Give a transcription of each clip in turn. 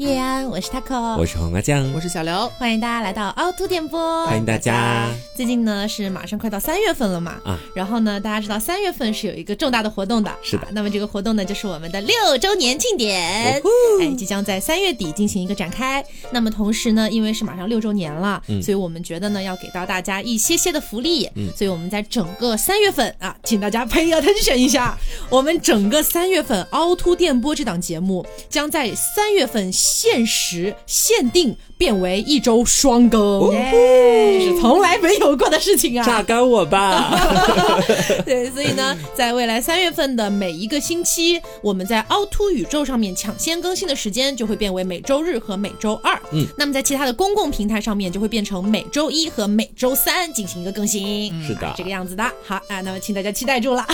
叶安，我是 taco，我是黄瓜酱，我是小刘，欢迎大家来到凹凸电波，欢迎大家。最近呢是马上快到三月份了嘛，啊，然后呢大家知道三月份是有一个重大的活动的，是的。那么这个活动呢就是我们的六周年庆典，哎，即将在三月底进行一个展开。那么同时呢，因为是马上六周年了，所以我们觉得呢要给到大家一些些的福利，所以我们在整个三月份啊，请大家 pay attention 一下，我们整个三月份凹凸电波这档节目将在三月份。限时十限定变为一周双更，这是从来没有过的事情啊！榨干我吧！对，所以呢，在未来三月份的每一个星期，我们在凹凸宇宙上面抢先更新的时间就会变为每周日和每周二。嗯，那么在其他的公共平台上面就会变成每周一和每周三进行一个更新。是的，这个样子的。好啊，那么请大家期待住了。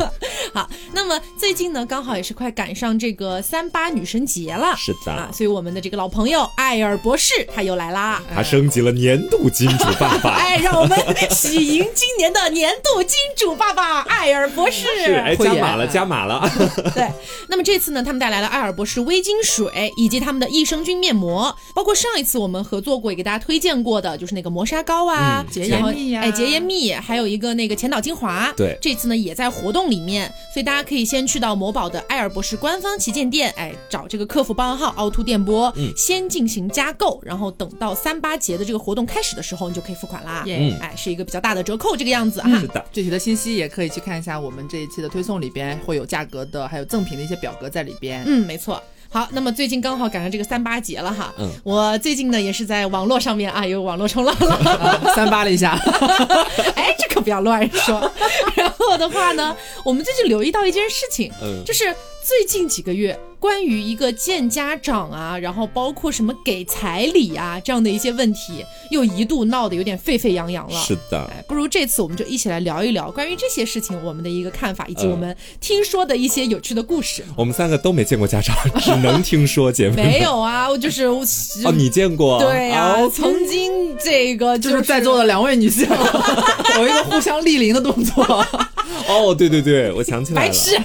好，那么最近呢，刚好也是快赶上这个三八女神节了。是的啊，所以我们的这个老朋友艾尔博士他又来啦，他升级了年度金主爸爸，哎，让我们喜迎今年的年度金主爸爸艾尔博士，是哎，加码了，加码了。对，那么这次呢，他们带来了艾尔博士微晶水以及他们的益生菌面膜，包括上一次我们合作过也给大家推荐过的，就是那个磨砂膏啊，洁颜蜜呀，哎，洁颜蜜，还有一个那个前导精华，对，这次呢也在活动里面，所以大家可以先去到某宝的艾尔博士官方旗舰店，哎，找这个客服报暗号凹凸电波。嗯，先进行加购，然后等到三八节的这个活动开始的时候，你就可以付款啦。嗯，哎，是一个比较大的折扣，这个样子哈。是的，具体的信息也可以去看一下我们这一期的推送里边会有价格的，还有赠品的一些表格在里边。嗯，没错。好，那么最近刚好赶上这个三八节了哈。嗯，我最近呢也是在网络上面啊有网络冲浪了，三八了一下。哎，这可不要乱说。然后的话呢，我们最近留意到一件事情，嗯，就是最近几个月。关于一个见家长啊，然后包括什么给彩礼啊这样的一些问题，又一度闹得有点沸沸扬扬了。是的，不如这次我们就一起来聊一聊关于这些事情我们的一个看法，以及我们听说的一些有趣的故事。我们三个都没见过家长，只能听说姐妹。没有啊，我就是 哦，你见过？对呀，曾经这个就是在座的两位女性 有一个互相莅临的动作。哦，对对对，我想起来了。白痴。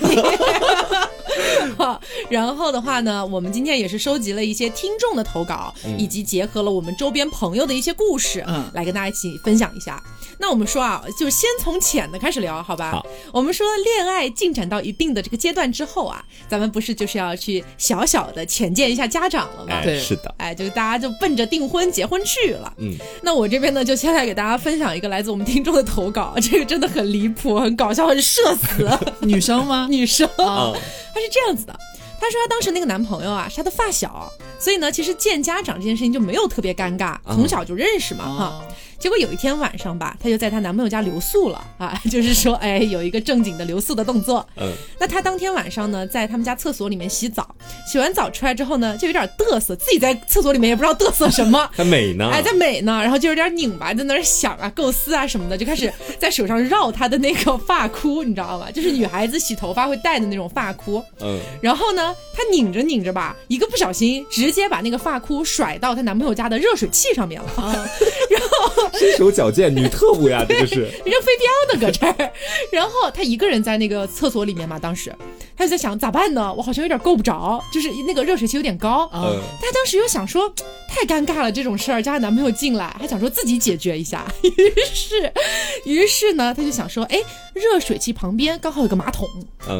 然后的话呢，我们今天也是收集了一些听众的投稿，以及结合了我们周边朋友的一些故事，嗯，来跟大家一起分享一下。那我们说啊，就先从浅的开始聊，好吧？好。我们说恋爱进展到一定的这个阶段之后啊，咱们不是就是要去小小的浅见一下家长了吗？对，是的。哎，就是大家就奔着订婚结婚去了。嗯。那我这边呢，就先来给大家分享一个来自我们听众的投稿，这个真的很离谱，很搞笑，很社死。女生吗？女生。啊。她是这样子的。她说她当时那个男朋友啊是她的发小，所以呢，其实见家长这件事情就没有特别尴尬，从小就认识嘛，哈。结果有一天晚上吧，她就在她男朋友家留宿了啊，就是说，哎，有一个正经的留宿的动作。嗯，那她当天晚上呢，在他们家厕所里面洗澡，洗完澡出来之后呢，就有点嘚瑟，自己在厕所里面也不知道嘚瑟什么，在美呢，哎，在美呢，然后就有点拧巴，在那儿想啊，构思啊什么的，就开始在手上绕她的那个发箍，你知道吗？就是女孩子洗头发会戴的那种发箍。嗯，然后呢，她拧着拧着吧，一个不小心，直接把那个发箍甩到她男朋友家的热水器上面了，然后。身手矫健女特务呀，这个是扔飞镖呢，搁这儿。然后她一个人在那个厕所里面嘛，当时她就在想咋办呢？我好像有点够不着，就是那个热水器有点高。嗯，她当时又想说太尴尬了，这种事儿叫她男朋友进来，还想说自己解决一下。于是，于是呢，她就想说，哎，热水器旁边刚好有个马桶，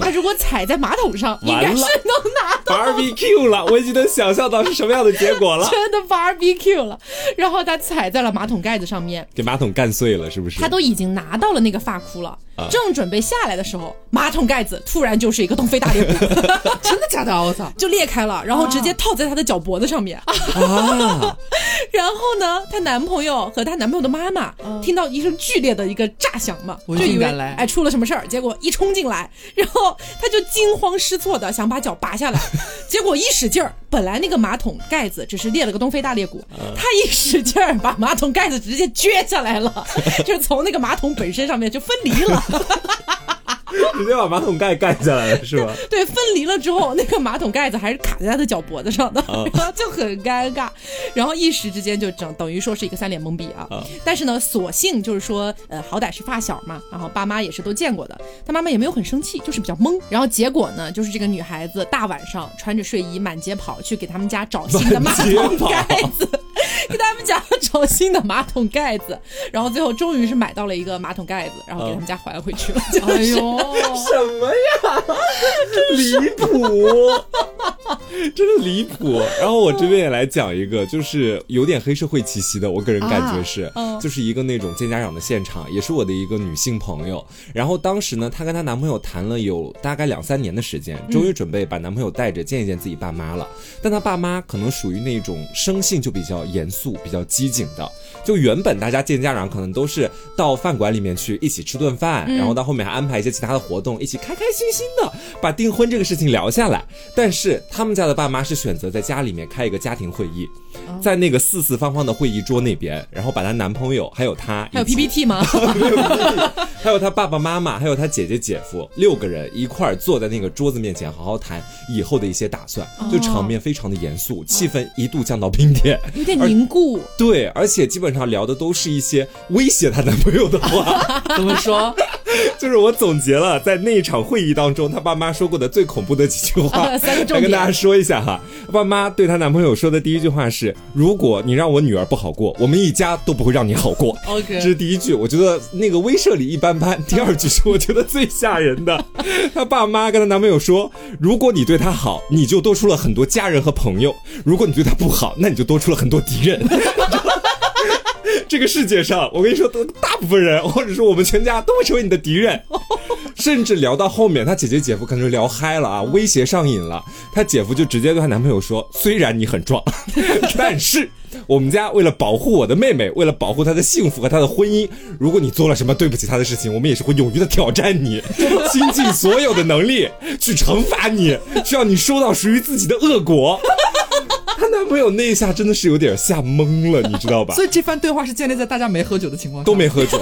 她如果踩在马桶上，应该是能拿到。barbecue 了，我已经能想象到是什么样的结果了。真的 barbecue 了，然后他踩在了马桶盖子上面。给马桶干碎了，是不是？他都已经拿到了那个发箍了，正准备下来的时候，马桶盖子突然就是一个东非大裂谷，真的假的？我操，就裂开了，然后直接套在他的脚脖子上面。啊！然后呢，她男朋友和她男朋友的妈妈听到一声剧烈的一个炸响嘛，就以为哎出了什么事儿，结果一冲进来，然后她就惊慌失措的想把脚拔下来，结果一使劲儿，本来那个马桶盖子只是裂了个东非大裂谷，他一使劲儿把马桶盖子直接撅下来了，就是从那个马桶本身上面就分离了。直接把马桶盖盖下来了是吧？对，分离了之后，那个马桶盖子还是卡在他的脚脖子上的，啊 然后就很尴尬，然后一时之间就整等于说是一个三脸懵逼啊。啊但是呢，所幸就是说，呃，好歹是发小嘛，然后爸妈也是都见过的，他妈妈也没有很生气，就是比较懵。然后结果呢，就是这个女孩子大晚上穿着睡衣满街跑去给他们家找新的马桶盖子。给他们家找新的马桶盖子，然后最后终于是买到了一个马桶盖子，然后给他们家还回去了。就是哎呦，什么呀？离谱，真的离谱。然后我这边也来讲一个，就是有点黑社会气息的，我个人感觉是，啊嗯就是一个那种见家长的现场，也是我的一个女性朋友。然后当时呢，她跟她男朋友谈了有大概两三年的时间，终于准备把男朋友带着见一见自己爸妈了。但她爸妈可能属于那种生性就比较严肃、比较机警的。就原本大家见家长可能都是到饭馆里面去一起吃顿饭，然后到后面还安排一些其他的活动，一起开开心心的把订婚这个事情聊下来。但是他们家的爸妈是选择在家里面开一个家庭会议，在那个四四方方的会议桌那边，然后把她男朋友还有她还有 PPT 吗？还有她爸爸妈妈，还有她姐姐姐夫，六个人一块儿坐在那个桌子面前，好好谈以后的一些打算。就场面非常的严肃，气氛一度降到冰点。有点凝固。对，而且基本上聊的都是一些威胁她男朋友的话。怎么说？就是我总结了在那一场会议当中，她爸妈说过的最恐怖的几句话，三个重点来跟大家说一下哈。爸妈对她男朋友说的第一句话是：“如果你让我女儿不好过，我们一家都不会让你好过。” OK 这是第一句，我觉得那个威慑力一般般。第二句是我觉得最吓人的，她爸妈跟她男朋友说：“如果你对她好，你就多出了很多家人和朋友；如果你对她不好，那你就多出了很多敌人。”这个世界上，我跟你说，大部分人或者说我们全家都会成为你的敌人，甚至聊到后面，她姐姐姐夫可能就聊嗨了啊，威胁上瘾了，她姐夫就直接对她男朋友说：“虽然你很壮，但是我们家为了保护我的妹妹，为了保护她的幸福和她的婚姻，如果你做了什么对不起她的事情，我们也是会勇于的挑战你，倾尽所有的能力去惩罚你，去让你收到属于自己的恶果。”她男朋友那一下真的是有点吓懵了，你知道吧？所以这番对话是建立在大家没喝酒的情况下，都没喝酒，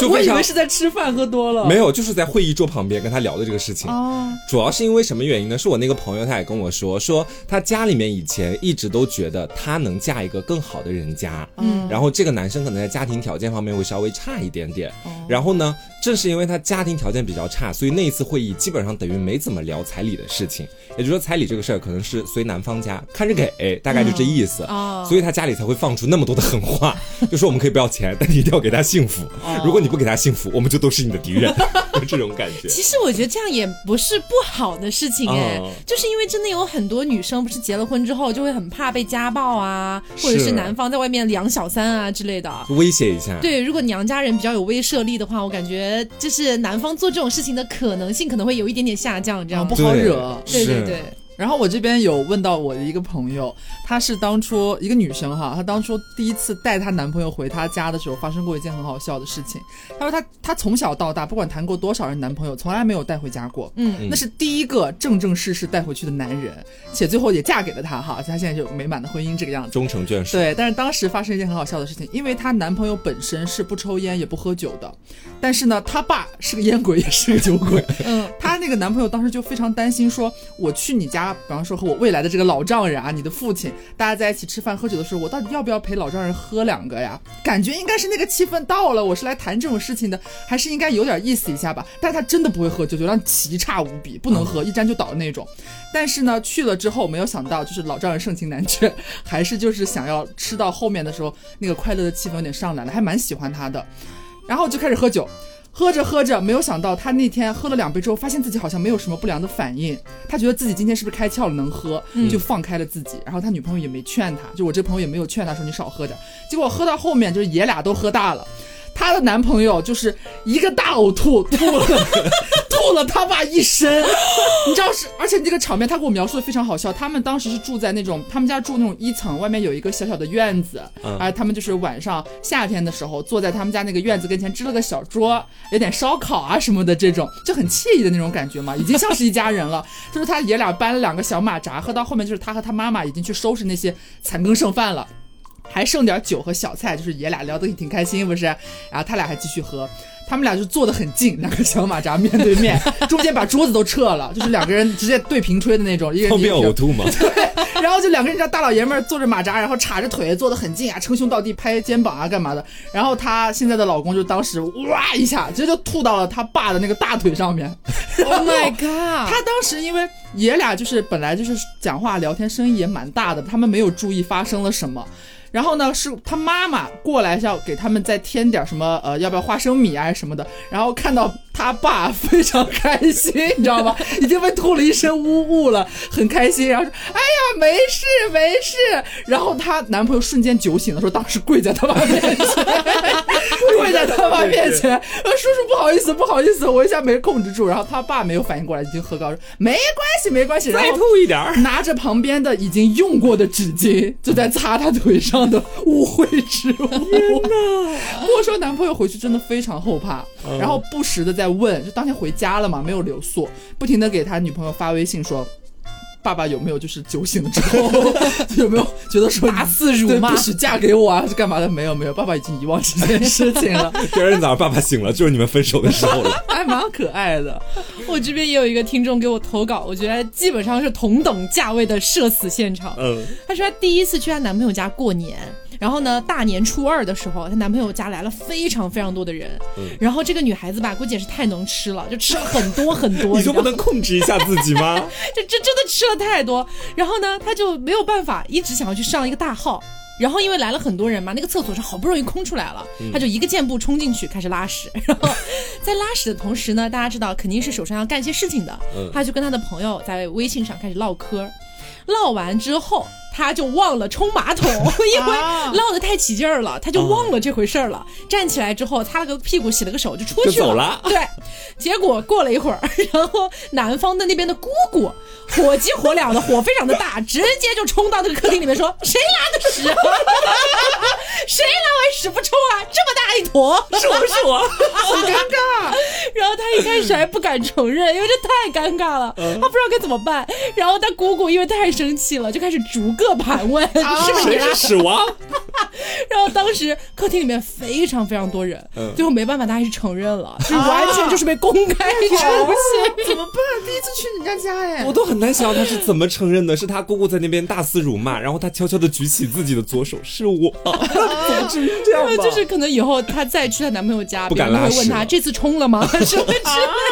就我以为是在吃饭喝多了，没有，就是在会议桌旁边跟他聊的这个事情。哦，主要是因为什么原因呢？是我那个朋友，他也跟我说，说他家里面以前一直都觉得她能嫁一个更好的人家，嗯，然后这个男生可能在家庭条件方面会稍微差一点点，然后呢，正是因为他家庭条件比较差，所以那一次会议基本上等于没怎么聊彩礼的事情，也就是说彩礼这个事儿可能是随男方家看着给，大概就这意思，哦。所以他家里才会放出那么多的狠话，就说我们可以不要钱，但你一定要给他幸福，如果你不给他幸福，我们就都是你的敌人，就这种感觉。其实我觉得这样也不是不好的事情哎，哦就是因为真的有很多女生不是结了婚之后就会很怕被家暴啊，或者是是男方在外面养小三啊之类的。威胁一下，对，如果娘家人比较有威慑力的话，我感觉就是男方做这种事情的可能性可能会有一点点下降，这样不好惹。对对对，然后我这边有问到我的一个朋友，她是当初一个女生哈，她当初第一次带她男朋友回她家的时候，发生过一件很好笑的事情。她说她她从小到大，不管谈过多少任男朋友，从来没有带回家过。嗯，那是第一个正正式式带回去的男人，且最后也嫁给了他哈，她现在就美满的婚姻这个样子。终成眷属。对，但是当时发生一件很好笑的事情，因为她男朋友本身是不抽烟也不喝酒的，但是呢，她爸是个烟鬼，也是个酒鬼。嗯，她那个男朋友当时就非常担心说，我去你家，啊比方说和我未来的这个老丈人啊，你的父亲，大家在一起吃饭喝酒的时候，我到底要不要陪老丈人喝两个呀？感觉应该是那个气氛到了，我是来谈这种事情的，还是应该有点意思一下吧。但是他真的不会喝酒，酒量奇差无比，不能喝，一沾就倒的那种。但是呢，去了之后没有想到，就是老丈人盛情难却，还是就是想要吃到后面的时候，那个快乐的气氛有点上来了，还蛮喜欢他的。然后就开始喝酒，喝着喝着，没有想到他那天喝了两杯之后，发现自己好像没有什么不良的反应，他觉得自己今天是不是开窍了，能喝，就放开了自己。然后他女朋友也没劝他，就我这朋友也没有劝他说你少喝点。结果喝到后面就是爷俩都喝大了。她的男朋友就是一个大呕吐，吐了 吐了他爸一身，你知道是，而且这个场面他给我描述的非常好笑。他们当时是住在那种他们家住那种一层，外面有一个小小的院子，嗯而他们就是晚上夏天的时候坐在他们家那个院子跟前支了个小桌，有点烧烤啊什么的这种，就很惬意的那种感觉嘛，已经像是一家人了。就是他爷俩搬了两个小马扎，喝到后面就是他和他妈妈已经去收拾那些残羹剩饭了。还剩点酒和小菜，就是爷俩聊得挺开心，不是？然后他俩还继续喝。他们俩就坐得很近，两个小马扎面对面，中间把桌子都撤了，就是两个人直接对平吹的那种，一人方便一个呕吐吗？对，然后就两个人家大老爷们儿坐着马扎，然后叉着腿坐得很近啊，称兄道弟，拍肩膀啊，干嘛的？然后她现在的老公就当时哇一下，直接就吐到了他爸的那个大腿上面。Oh my god！他当时因为爷俩就是本来就是讲话聊天声音也蛮大的，他们没有注意发生了什么。然后呢，是他妈妈过来是要给他们再添点什么，呃，要不要花生米啊什么的。然后看到他爸非常开心，你知道吗？已经被吐了一身污物了，很开心。然后说：“哎呀，没事没事。”然后她男朋友瞬间酒醒了，说当时跪在他爸面前，跪在他爸面前，呃，叔叔不好意思不好意思，我一下没控制住。然后他爸没有反应过来，已经喝高了没关系没关系，然再后吐一点儿。拿着旁边的已经用过的纸巾，就在擦他腿上的污秽之物。我说男朋友回去真的非常后怕，嗯然后不时的在问，就当天回家了嘛，没有留宿，不停的给他女朋友发微信说。爸爸有没有就是酒醒了之后 有没有觉得说打死辱骂不许嫁给我啊是干嘛的？没有没有，爸爸已经遗忘这件事情了，第二天早上爸爸醒了，就是你们分手的时候了。还 蛮可爱的。我这边也有一个听众给我投稿，我觉得基本上是同等价位的社死现场。嗯，她说她第一次去她男朋友家过年，然后呢，大年初二的时候，她男朋友家来了非常非常多的人，嗯然后这个女孩子吧，估计也是太能吃了，就吃了很多很多，你就不能控制一下自己吗？这这真的吃了太多，然后呢，她就没有办法，一直想要去上一个大号。然后因为来了很多人嘛，那个厕所是好不容易空出来了，她就一个箭步冲进去开始拉屎。然后在拉屎的同时呢，大家知道肯定是手上要干些事情的，嗯她就跟她的朋友在微信上开始唠嗑。唠完之后，她就忘了冲马桶，因为啊唠得太起劲儿了，他就忘了这回事儿了。站起来之后，擦了个屁股，洗了个手，就出去了对，结果过了一会儿，然后南方的那边的姑姑火急火燎的，火非常的大，直接就冲到那个客厅里面说：“谁拉的屎啊？谁拉完屎不冲啊？这么大一坨，是我是我，好尴尬。然后他一开始还不敢承认，因为这太尴尬了，他不知道该怎么办。然后他姑姑因为太生气了，就开始逐个盘问，是不是你是屎王？然后当时客厅里面非常非常多人，嗯最后没办法，他还是承认了，就完全就是被公开出现。怎么办？第一次去人家家哎我，都很难想象他是怎么承认的。是他姑姑在那边大肆辱骂，然后他悄悄的举起自己的左手，是我，怎么至于这样吧？就是可能以后她再去她男朋友家，不敢拉会问他这次冲了吗？什么之类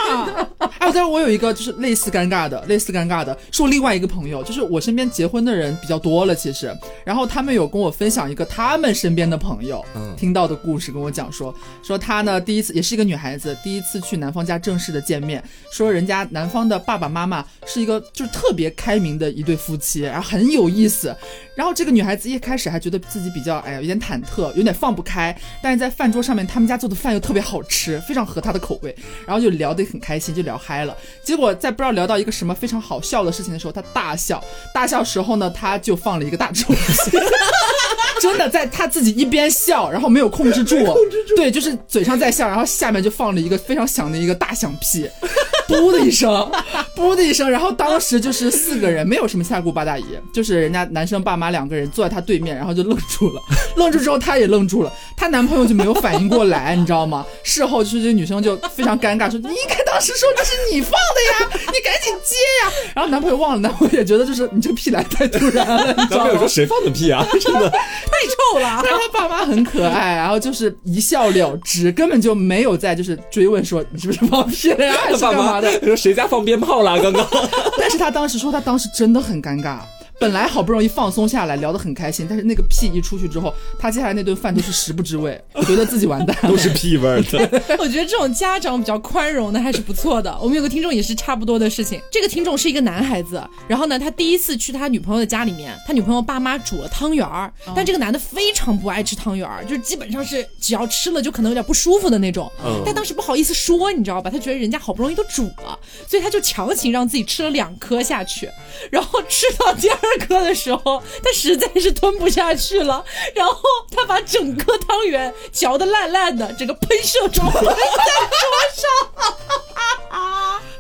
的。啊！哎，但是我有一个就是类似尴尬的，类似尴尬的，是我另外一个朋友，就是我身边结婚的人比较多了，其实，然后他们有跟我分享一个他们身边的朋友、嗯。听到的故事，跟我讲说，说他呢第一次也是一个女孩子，第一次去男方家正式的见面，说人家男方的爸爸妈妈是一个就是特别开明的一对夫妻，然后很有意思，然后这个女孩子一开始还觉得自己比较哎呀有点忐忑，有点放不开，但是在饭桌上面他们家做的饭又特别好吃，非常合她的口味，然后就聊得很开心，就聊嗨了。结果在不知道聊到一个什么非常好笑的事情的时候，她大笑，大笑时候呢，她就放了一个大臭屁。真的在他自己一边笑，然后没有控制住，对，就是嘴上在笑，然后下面就放了一个非常响的一个大响屁，噗的一声，噗的一声，然后当时就是四个人，没有什么七大姑八大姨，就是人家男生爸妈两个人坐在他对面，然后就愣住了，愣住之后他也愣住了，他男朋友就没有反应过来，你知道吗？事后就是这个女生就非常尴尬，说你应该当时说这是你放的呀，你赶紧接呀。然后男朋友忘了，男朋友也觉得就是你这屁来太突然了，你知男道吗朋友说？谁放的屁啊？真的，太臭了但。是他爸妈很可爱，然后就是一笑了之，根本就没有在就是追问说你是不是放屁了呀，是爸妈干嘛的。说谁家放鞭炮了？刚刚 但是他当时说他当时真的很尴尬。本来好不容易放松下来，聊得很开心，但是那个屁一出去之后，他接下来那顿饭都是食不知味，觉得自己完蛋了。都是屁味儿的。我觉得这种家长比较宽容的还是不错的。我们有个听众也是差不多的事情，这个听众是一个男孩子，然后呢，他第一次去他女朋友的家里面，他女朋友爸妈煮了汤圆儿，但这个男的非常不爱吃汤圆儿，就是基本上是只要吃了就可能有点不舒服的那种。嗯但当时不好意思说，你知道吧？他觉得人家好不容易都煮了，所以他就强行让自己吃了两颗下去，然后吃到第二颗的时候，他实在是吞不下去了，然后他把整个汤圆嚼得烂烂的，整个喷射状 在桌上。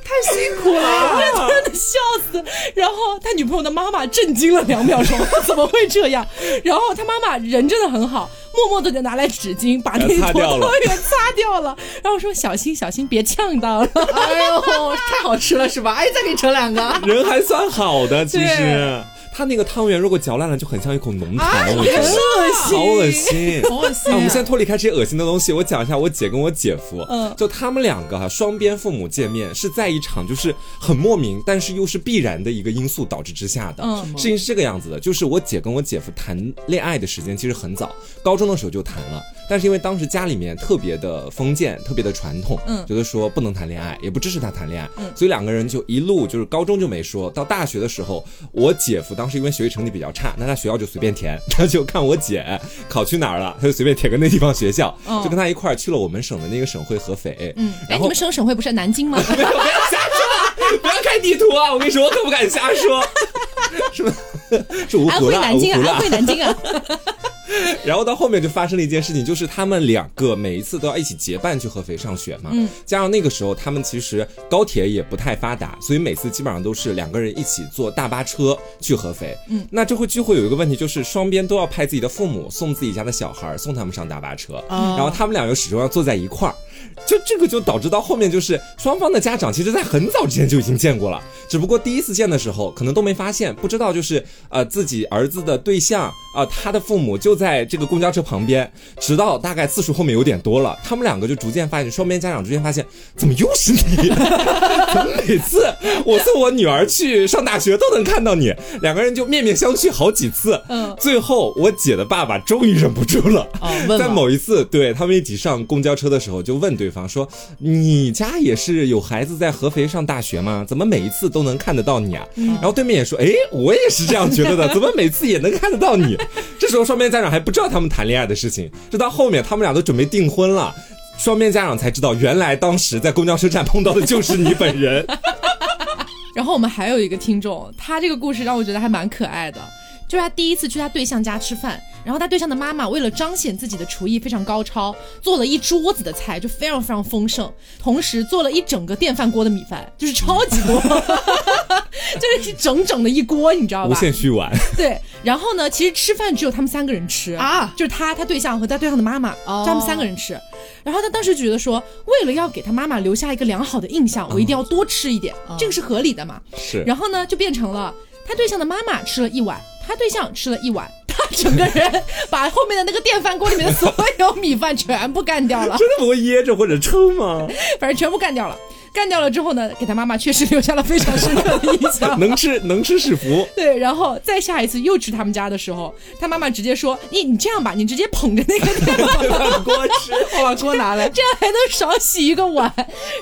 太辛苦了，真的笑死。然后他女朋友的妈妈震惊了两秒钟，怎么会这样？然后他妈妈人真的很好，默默的就拿来纸巾把那坨汤圆擦掉了，然后说小心小心别呛到了。哎呦，太好吃了是吧？哎，再给你盛两个。人还算好的，其实。它那个汤圆如果嚼烂了，就很像一口浓痰，我觉得。好恶心，好恶心。我们先脱离开这些恶心的东西，我讲一下我姐跟我姐夫，嗯，就他们两个哈，双边父母见面是在一场就是很莫名，但是又是必然的一个因素导致之下的。嗯，事情是这个样子的，就是我姐跟我姐夫谈恋爱的时间其实很早，高中的时候就谈了，但是因为当时家里面特别的封建，特别的传统，嗯，觉得说不能谈恋爱，也不支持他谈恋爱，嗯，所以两个人就一路就是高中就没说到大学的时候，我姐夫当。当时因为学习成绩比较差，那他学校就随便填，他就看我姐考去哪儿了，他就随便填个那地方学校，就跟他一块儿去了我们省的那个省会合肥。嗯，哎，你们省省会不是南京吗？不要瞎说，不要看地图啊！我跟你说，我可不敢瞎说，是吧？是芜湖啦，南京啊，安徽南京啊。然后到后面就发生了一件事情，就是他们两个每一次都要一起结伴去合肥上学嘛。嗯。加上那个时候他们其实高铁也不太发达，所以每次基本上都是两个人一起坐大巴车去合肥。嗯。那这会聚会有一个问题，就是双边都要派自己的父母送自己家的小孩送他们上大巴车，然后他们俩又始终要坐在一块儿，就这个就导致到后面就是双方的家长其实在很早之前就已经见过了，只不过第一次见的时候可能都没发现，不知道就是呃自己儿子的对象啊他的父母就在。这个公交车旁边，直到大概次数后面有点多了，他们两个就逐渐发现，双边家长逐渐发现，怎么又是你？怎么每次我送我女儿去上大学都能看到你？两个人就面面相觑好几次。嗯，最后我姐的爸爸终于忍不住了，在某一次对他们一起上公交车的时候，就问对方说：“你家也是有孩子在合肥上大学吗？怎么每一次都能看得到你啊？”然后对面也说：“哎，我也是这样觉得的，怎么每次也能看得到你？”这时候双边家长。还不知道他们谈恋爱的事情，直到后面他们俩都准备订婚了，双边家长才知道，原来当时在公交车站碰到的就是你本人。然后我们还有一个听众，他这个故事让我觉得还蛮可爱的，就是他第一次去他对象家吃饭。然后他对象的妈妈为了彰显自己的厨艺非常高超，做了一桌子的菜，就非常非常丰盛，同时做了一整个电饭锅的米饭，就是超级多，就是整整的一锅，你知道吧？无限续碗。对，然后呢，其实吃饭只有他们三个人吃啊，就是他、他对象和他对象的妈妈，就他们三个人吃。然后他当时觉得说，为了要给他妈妈留下一个良好的印象，我一定要多吃一点，这个是合理的嘛？是。然后呢，就变成了他对象的妈妈吃了一碗，他对象吃了一碗。他整个人把后面的那个电饭锅里面的所有米饭全部干掉了，真的不会噎着或者撑吗？反正全部干掉了。干掉了之后呢，给他妈妈确实留下了非常深刻的印象。能吃能吃是福。对，然后再下一次又去他们家的时候，他妈妈直接说：“你你这样吧，你直接捧着那个电饭 锅吃，我把锅拿来，这样还能少洗一个碗。”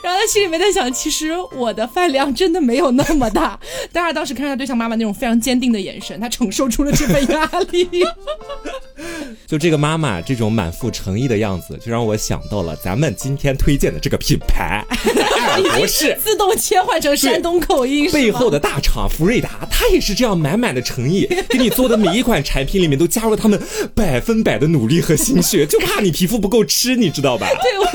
然后他心里面在想，其实我的饭量真的没有那么大。但是当时看他对象妈妈那种非常坚定的眼神，他承受出了这份压力。就这个妈妈这种满腹诚意的样子，就让我想到了咱们今天推荐的这个品牌。爱尔博士。自动切换成山东口音，背后的大厂福瑞达，他也是这样满满的诚意，给你做的每一款产品里面都加入了他们百分百的努力和心血，就怕你皮肤不够吃，你知道吧？对，我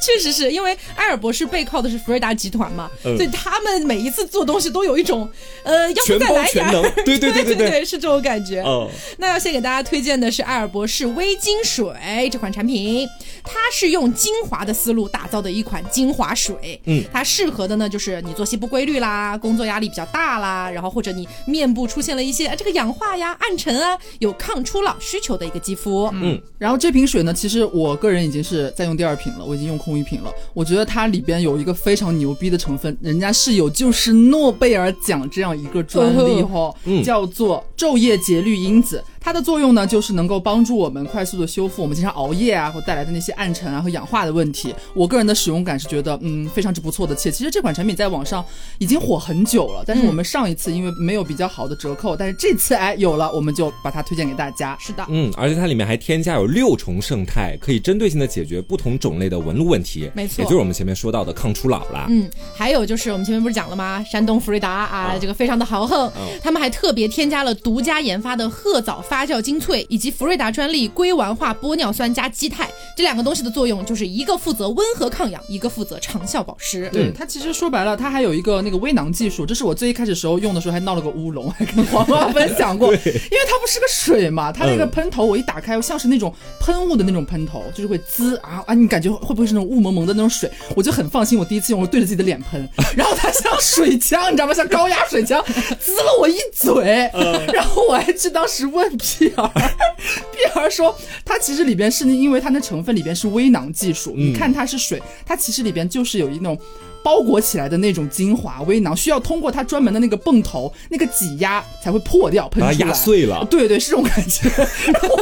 确实是因为爱尔博士背靠的是福瑞达集团嘛，所以他们每一次做东西都有一种呃，要不再来点，对对对对 对，是这种感觉。哦，那要先给大家推荐的是爱尔博士微晶水这款产品，它是用精华的思路打造的一款精华水。嗯，它适合的呢，就是你作息不规律啦，工作压力比较大啦，然后或者你面部出现了一些这个氧化呀、暗沉啊，有抗初老需求的一个肌肤。嗯，然后这瓶水呢，其实我个人已经是在用第二瓶了，我已经用空一瓶了。我觉得它里边有一个非常牛逼的成分，人家是有就是诺贝尔奖这样一个专利哈，叫做昼夜节律因子。它的作用呢，就是能够帮助我们快速的修复我们经常熬夜啊或带来的那些暗沉啊和氧化的问题。我个人的使用感是觉得，嗯，非常之不错的。且其实这款产品在网上已经火很久了，但是我们上一次因为没有比较好的折扣，但是这次哎有了，我们就把它推荐给大家。是的，嗯，而且它里面还添加有六重胜肽，可以针对性的解决不同种类的纹路问题。没错，也就是我们前面说到的抗初老啦。嗯，还有就是我们前面不是讲了吗？山东福瑞达啊，这个非常的豪横，他们还特别添加了独家研发的褐藻发酵精粹，以及福瑞达专利硅烷化玻尿酸加基肽。这两个东西的作用，就是一个负责温和抗氧，一个负责长效保湿。对它其实说白了，它还有一个那个微囊技术，这是我最一开始时候用的时候还闹了个乌龙，还跟黄瓜分享过，因为它不是个水嘛，它那个喷头我一打开，像是那种喷雾的那种喷头，就是会滋啊啊，你感觉会不会是那种雾蒙蒙的那种水？我就很放心，我第一次用，我对着自己的脸喷，然后它像水枪，你知道吗？像高压水枪，滋了我一嘴，然后我还去当时问 P R，P R 说它其实里边是因为它那成分里边是微囊技术，你看它是水，它其实里边就是有一种。包裹起来的那种精华微囊，需要通过它专门的那个泵头那个挤压才会破掉，喷出来，压碎了。对对，是这种感觉。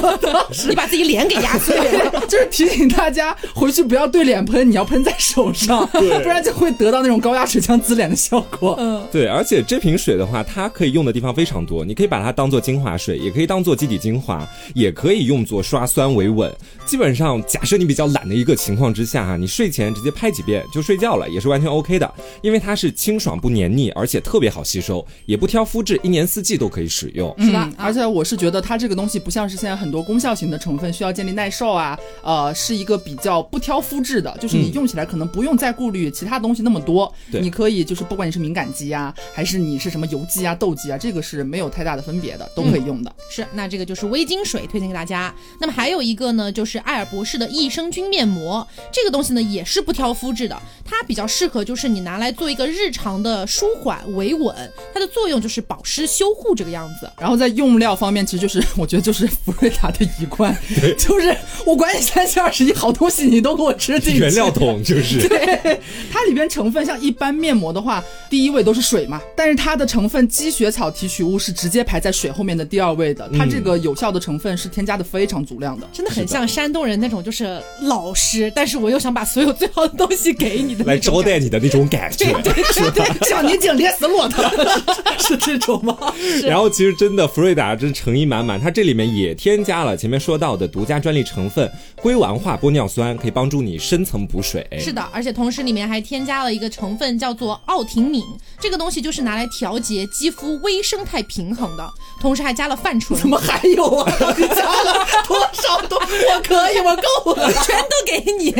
我当时你把自己脸给压碎了，就是提醒大家回去不要对脸喷，你要喷在手上，不然就会得到那种高压水枪滋脸的效果。嗯，对，而且这瓶水的话，它可以用的地方非常多，你可以把它当做精华水，也可以当做基底精华，也可以用作刷酸维稳。基本上，假设你比较懒的一个情况之下哈，你睡前直接拍几遍就睡觉了，也是完全 OK 的。因为它是清爽不黏腻，而且特别好吸收，也不挑肤质，一年四季都可以使用。是的，而且我是觉得它这个东西不像是现在很多功效型的成分需要建立耐受啊，呃，是一个比较不挑肤质的，就是你用起来可能不用再顾虑其他东西那么多，你可以就是不管你是敏感肌啊，还是你是什么油肌啊、痘肌啊，这个是没有太大的分别的，都可以用的。是，那这个就是微晶水推荐给大家。那么还有一个呢，就是艾尔博士的益生菌面膜，这个东西呢也是不挑肤质的，它比较适合就是你拿来做一个日常的舒缓维稳，它的作用就是保湿修护这个样子。然后在用料方面，其实就是我觉得就是福瑞达的一贯，就是我管你三七二十一，好东西你都给我吃进去。原料桶就是，对，它里边成分像一般面膜的话，第一位都是水嘛，但是它的成分积雪草提取物是直接排在水后面的第二位的，它这个有效的成分是添加的非常足量的。真的很像山东人那种，就是老实，但是我又想把所有最好的东西给你的来招待你的那种感觉。对对，像你井连死骆驼，是这种吗？然后其实真的福瑞达真诚意满满，它这里面也添加了前面说到的独家专利成分硅烷化玻尿酸，可以帮助你深层补水。是的，而且同时里面还添加了一个成分叫做奥婷敏，这个东西就是拿来调节肌肤微生态平衡的，同时还加了泛醇。怎么还有啊？你加了多少多？我可以，我够了，全都给你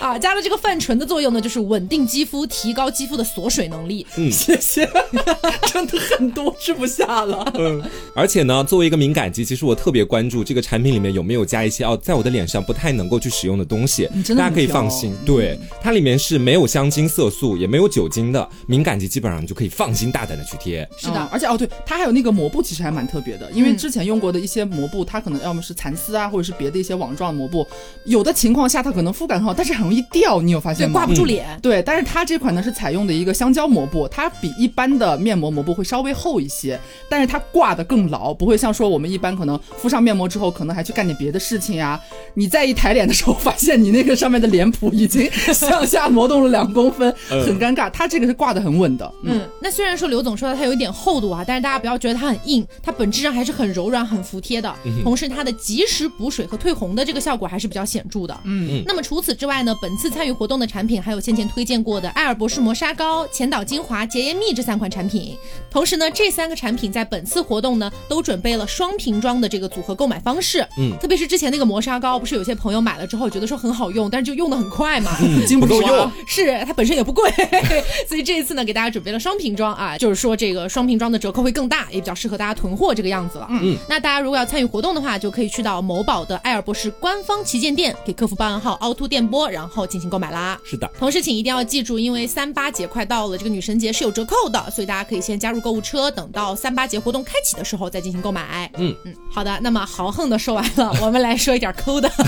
啊！加了这个泛醇的作用呢，就是稳定肌肤，提高肌肤的锁水能力。嗯，谢谢，真的很多吃不下了。嗯，而且呢，作为一个敏感肌，其实我特别关注这个产品里面有没有加一些哦，在我的脸上不太能够去使用的东西。大家可以放心，对，它里面是没有香精、色素，也没有酒精的，敏感肌基本上就可以放心大胆的去贴。是的，而且哦，对，它还有那个膜布，其实还蛮特别的，因为之前用过的一些膜布，它可能要么是蚕丝啊，或者是别的一些网状膜布，有的情况下它可能肤感很好，但是很容易掉，你有发现吗？挂不住脸。对，但是它这款呢是采用的一个香蕉膜布，它比一般的面膜膜布会稍微厚一些，但是它挂的更牢，不会像说我们一般可能敷上面膜之后，可能还去干点别的事情呀。你再一抬脸的时候，发现你那个上面的脸谱已经向下挪动了两公分，很尴尬。它这个是挂的很稳的。嗯，那虽然说刘总说的它有一点厚度啊，但是大家不要觉得它很硬，它本质上还是很柔软、很服帖的。同时，它的及时补水和退红的这个效果还是比较显著的。嗯，那么除此之外呢，本次参与活动的产品还有先前推荐过的艾尔博士磨砂膏、前导精华、洁颜蜜这三款产品。同时呢，这三个产品在本次活动呢都准备了双瓶装的这个组合购买方式。嗯，特别是之前那个磨砂膏，不是有些朋友买了之后觉得说很好用，但是就用的很快嘛，经不住用。是它本身也不贵，所以这一次呢给大家准备了双瓶装啊，就是说这个双瓶装的折扣会更大，也比较适合大家囤货这个样子了。嗯，那大家如果要参与活动的话，就可以去到某宝的艾尔博士官方旗舰店，给客服报暗号凹凸电波，然后进行购买啦。是的，同时请一定要记住，因为三八节快到了，这个女神节是有折扣的，所以大家可以先加入购物车，等到三八节活动开启的时候再进行购买。嗯嗯，好的，那么豪横的说完了，我们来说一点抠的。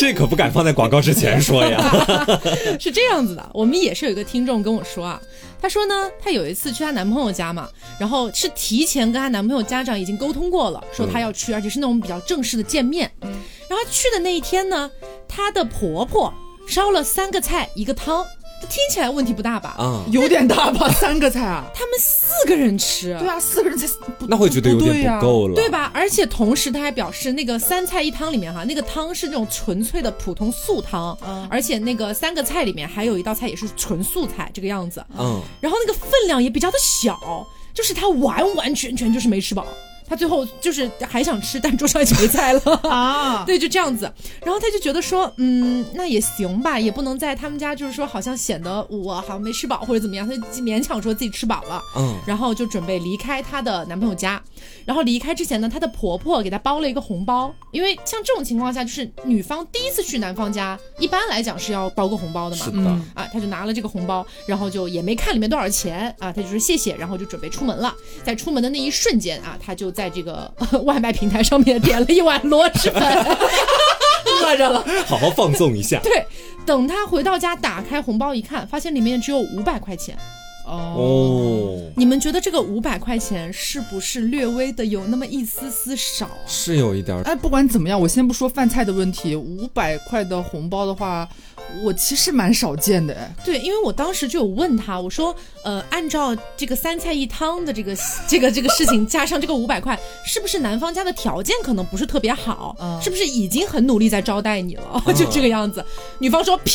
这可不敢放在广告之前说呀。是这样子的，我们也是有一个听众跟我说啊，她说呢，她有一次去她男朋友家嘛，然后是提前跟她男朋友家长已经沟通过了，说她要去，而且是那种比较正式的见面。然后去的那一天呢，她的婆婆烧了三个菜一个汤。听起来问题不大吧？嗯，有点大吧？三个菜啊？他们四个人吃，对啊，四个人才那会觉得有点不够了，对吧？而且同时他还表示，那个三菜一汤里面哈，那个汤是那种纯粹的普通素汤，而且那个三个菜里面还有一道菜也是纯素菜这个样子，嗯，然后那个分量也比较的小，就是他完完全全就是没吃饱。他最后就是还想吃，但桌上已经没菜了。啊，对，就这样子。然后他就觉得说，嗯，那也行吧，也不能在他们家就是说好像显得我好像没吃饱或者怎么样，他就勉强说自己吃饱了。嗯，然后就准备离开她的男朋友家。然后离开之前呢，她的婆婆给她包了一个红包，因为像这种情况下，就是女方第一次去男方家，一般来讲是要包个红包的嘛。是的，啊，她就拿了这个红包，然后就也没看里面多少钱啊，她就说谢谢，然后就准备出门了。在出门的那一瞬间啊，她就在这个 外卖平台上面点了一碗螺蛳粉，饿着了。好好放纵一下。对，等他回到家，打开红包一看，发现里面只有五百块钱。哦，你们觉得这个五百块钱是不是略微的有那么一丝丝少啊？是有一点。哎，不管怎么样，我先不说饭菜的问题，五百块的红包的话，我其实蛮少见的。哎，对，因为我当时就有问他，我说，呃，按照这个三菜一汤的这个 这个这个事情，加上这个五百块，是不是男方家的条件可能不是特别好？嗯是不是已经很努力在招待你了？就这个样子。女方说屁，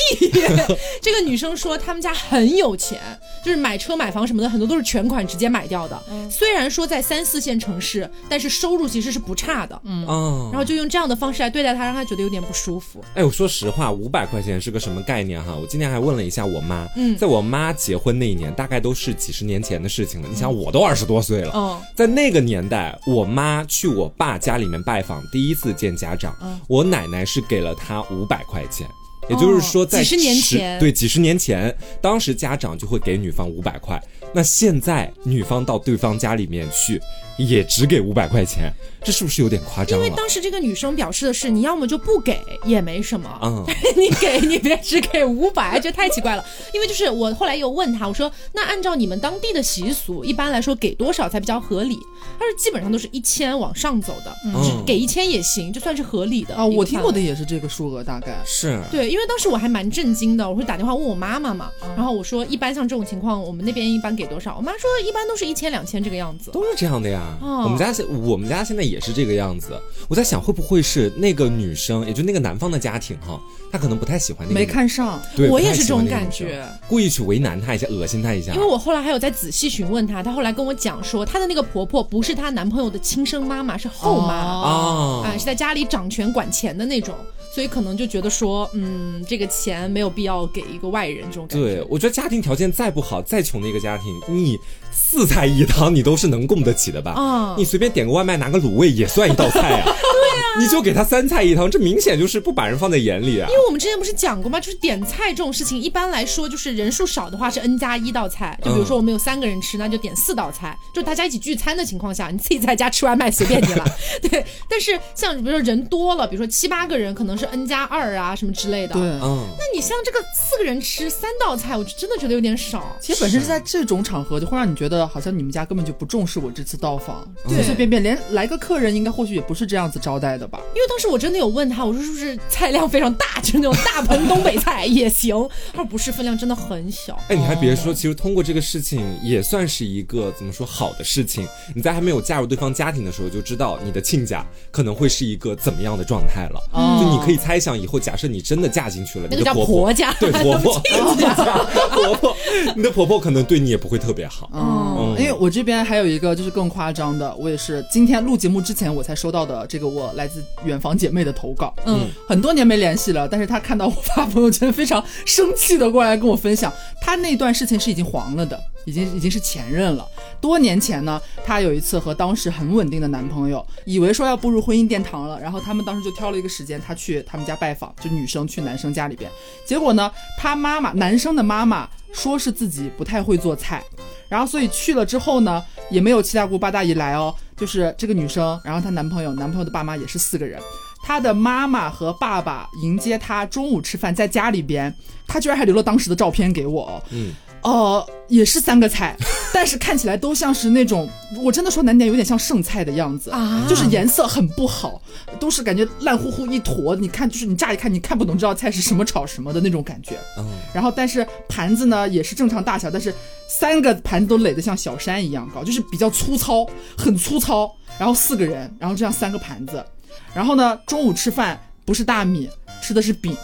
这个女生说他们家很有钱，就是买车买房什么的，很多都是全款直接买掉的。虽然说在三四线城市，但是收入其实是不差的。嗯。啊，然后就用这样的方式来对待他，让他觉得有点不舒服。哎，我说实话，五百块钱是个什么概念哈？我今天还问了一下我妈，嗯在我妈结婚那一年，大概都是几十年前的事情了。你想，我都二十多岁了，嗯在那个年代，我妈去我爸家里面拜访，第一次见家长，我奶奶是给了她五百块钱。也就是说，在几十年前对几十年前，当时家长就会给女方五百块。那现在女方到对方家里面去，也只给五百块钱，这是不是有点夸张了？因为当时这个女生表示的是，你要么就不给也没什么，嗯 你给你别只给五百，觉得太奇怪了。因为就是我后来又问她，我说那按照你们当地的习俗，一般来说给多少才比较合理？她说基本上都是一千往上走的，就是嗯给一千也行，就算是合理的哦，我听过的。也是这个数额，大概。是，对，因为当时我还蛮震惊的，我会打电话问我妈妈嘛，然后我说一般像这种情况，我们那边一般给多少？我妈说一般都是一千两千这个样子。都是这样的呀。哦我们家现我们家现在也是这个样子。我在想，会不会是那个女生，也就那个男方的家庭哈，他可能不太喜欢那个没看上，对，我也是这种感觉，故意去为难她一下，恶心她一下。因为我后来还有在仔细询问她，她后来跟我讲说，她的那个婆婆不是她男朋友的亲生妈妈，是后妈，哦。啊啊，是在家里掌权管钱的那种，所以可能就觉得说，嗯，这个钱没有必要给一个外人这种感觉。对，我觉得家庭条件再不好、再穷的一个家庭，你四菜一汤你都是能供得起的吧？啊你随便点个外卖拿个卤味也算一道菜啊。你就给他三菜一汤，这明显就是不把人放在眼里啊因。为我们之前不是讲过吗？就是点菜这种事情，一般来说就是人数少的话是 n 加一道菜。就比如说我们有三个人吃，那就点四道菜。就大家一起聚餐的情况下，你自己在家吃外卖随便你了。对，但是像比如说人多了，比如说七八个人，可能是 n 加二啊什么之类的。对。嗯，那你像这个四个人吃三道菜，我就真的觉得有点少。其实本身是在这种场合，就会让你觉得好像你们家根本就不重视我这次到访，对随随便便连来个客人，应该或许也不是这样子招待的吧？因为当时我真的有问他，我说是不是菜量非常大，就是那种大盆东北菜 也行？他说不是，分量真的很小。哎，你还别说，其实通过这个事情也算是一个怎么说好的事情。你在还没有嫁入对方家庭的时候，就知道你的亲家可能会是一个怎么样的状态了。嗯就你可以猜想，以后假设你真的嫁进去了，那个叫你的婆婆家，对 婆婆，婆婆，你的婆婆可能对你也不会特别好。嗯，因为我这边还有一个就是更夸张的，我也是今天录节目之前我才收到的这个我来自远房姐妹的投稿，嗯，很多年没联系了，但是她看到我发朋友圈，非常生气的过来跟我分享，她那段事情是已经黄了的，已经已经是前任了。多年前呢，她有一次和当时很稳定的男朋友，以为说要步入婚姻殿堂了，然后他们当时就挑了一个时间，她去他们家拜访，就女生去男生家里边，结果呢，她妈妈男生的妈妈说是自己不太会做菜。然后所以去了之后呢，也没有七大姑八大姨来哦，就是这个女生，然后她男朋友，男朋友的爸妈也是四个人。她的妈妈和爸爸迎接她中午吃饭，在家里边，她居然还留了当时的照片给我哦。嗯，呃，也是三个菜，但是看起来都像是那种，我真的说难点，有点像剩菜的样子啊就是颜色很不好，都是感觉烂乎乎一坨，你看就是你乍一看你看不懂这道菜是什么炒什么的那种感觉。嗯，然后但是盘子呢也是正常大小，但是三个盘子都垒得像小山一样高，就是比较粗糙，很粗糙。然后四个人，然后这样三个盘子，然后呢中午吃饭不是大米，吃的是饼，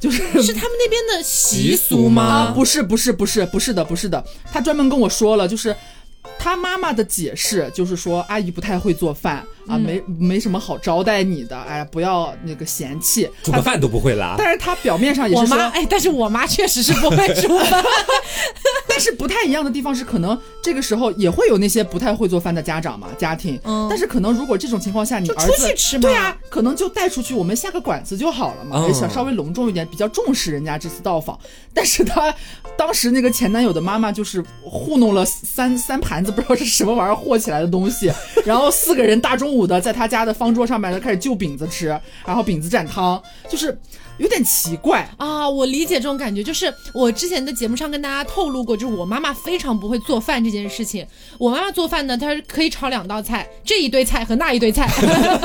就是 是他们那边的习习俗吗不是不是不是不是的不是的，他专门跟我说了，就是他妈妈的解释就是说，阿姨不太会做饭啊，嗯没没什么好招待你的，哎呀，不要那个嫌弃。煮个饭都不会啦。但是他表面上也是说，我妈哎，但是我妈确实是不会煮饭。但是不太一样的地方是，可能这个时候也会有那些不太会做饭的家长嘛，家庭。嗯但是可能如果这种情况下，你儿子出去吃嘛对啊，可能就带出去，我们下个馆子就好了嘛，嗯也想稍微隆重一点，比较重视人家这次到访。但是他当时那个前男友的妈妈就是糊弄了三三盘子不知道是什么玩意儿和起来的东西，然后四个人大中午的在他家的方桌上面就开始就饼子吃，然后饼子蘸汤，就是有点奇怪。啊，我理解这种感觉，就是我之前的节目上跟大家透露过，就是我妈妈非常不会做饭这件事情。我妈妈做饭呢，她是可以炒两道菜，这一堆菜和那一堆菜，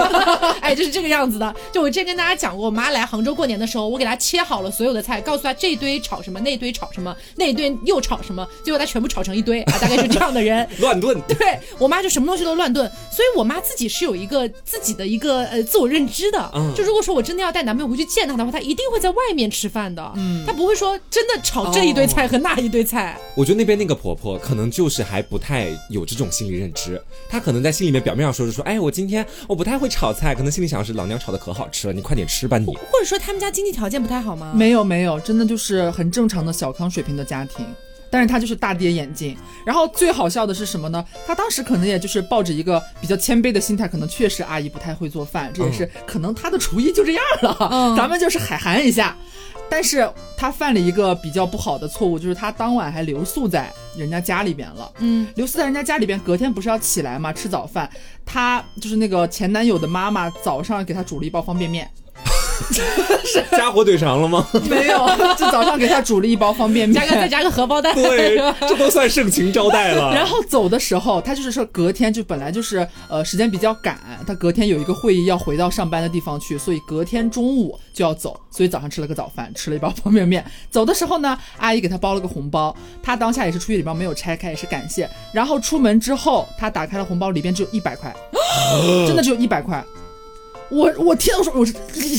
哎，就是这个样子的。就我之前跟大家讲过，我妈来杭州过年的时候，我给她切好了所有的菜，告诉她这一堆炒什么，那一堆炒什么，那一堆又炒什么，结果她全部炒成一堆啊，大概是这样的人。乱炖，对我妈就什么东西都乱炖，所以我妈自己是有一个自己的一个呃自我认知的。嗯就如果说我真的要带男朋友回去见她的话，他一定会在外面吃饭的。嗯，他不会说真的炒这一堆菜和那一堆菜。我觉得那边那个婆婆可能就是还不太有这种心理认知，她可能在心里面表面上说是说，哎，我今天我不太会炒菜，可能心里想的是老娘炒的可好吃了，你快点吃吧你。或者说他们家经济条件不太好吗？没有没有，真的就是很正常的小康水平的家庭。但是他就是大跌眼镜，然后最好笑的是什么呢？他当时可能也就是抱着一个比较谦卑的心态，可能确实阿姨不太会做饭，这也是可能他的厨艺就这样了，嗯咱们就是海涵一下。但是他犯了一个比较不好的错误，就是他当晚还留宿在人家家里边了。嗯，留宿在人家家里边，隔天不是要起来嘛，吃早饭。他就是那个前男友的妈妈，早上给他煮了一包方便面，加火腿肠了吗？没有，就早上给他煮了一包方便面，加个再加个荷包蛋。对，这都算盛情招待了。然后走的时候，他就是说隔天就本来就是呃时间比较赶，他隔天有一个会议要回到上班的地方去，所以隔天中午就要走，所以早上吃了个早饭，吃了一包方便面。走的时候呢，阿姨给他包了个红包，他当下也是出于礼貌没有拆开，也是感谢。然后出门之后，他打开了红包，里边只有一百块，真的只有一百块。我我天，我说我是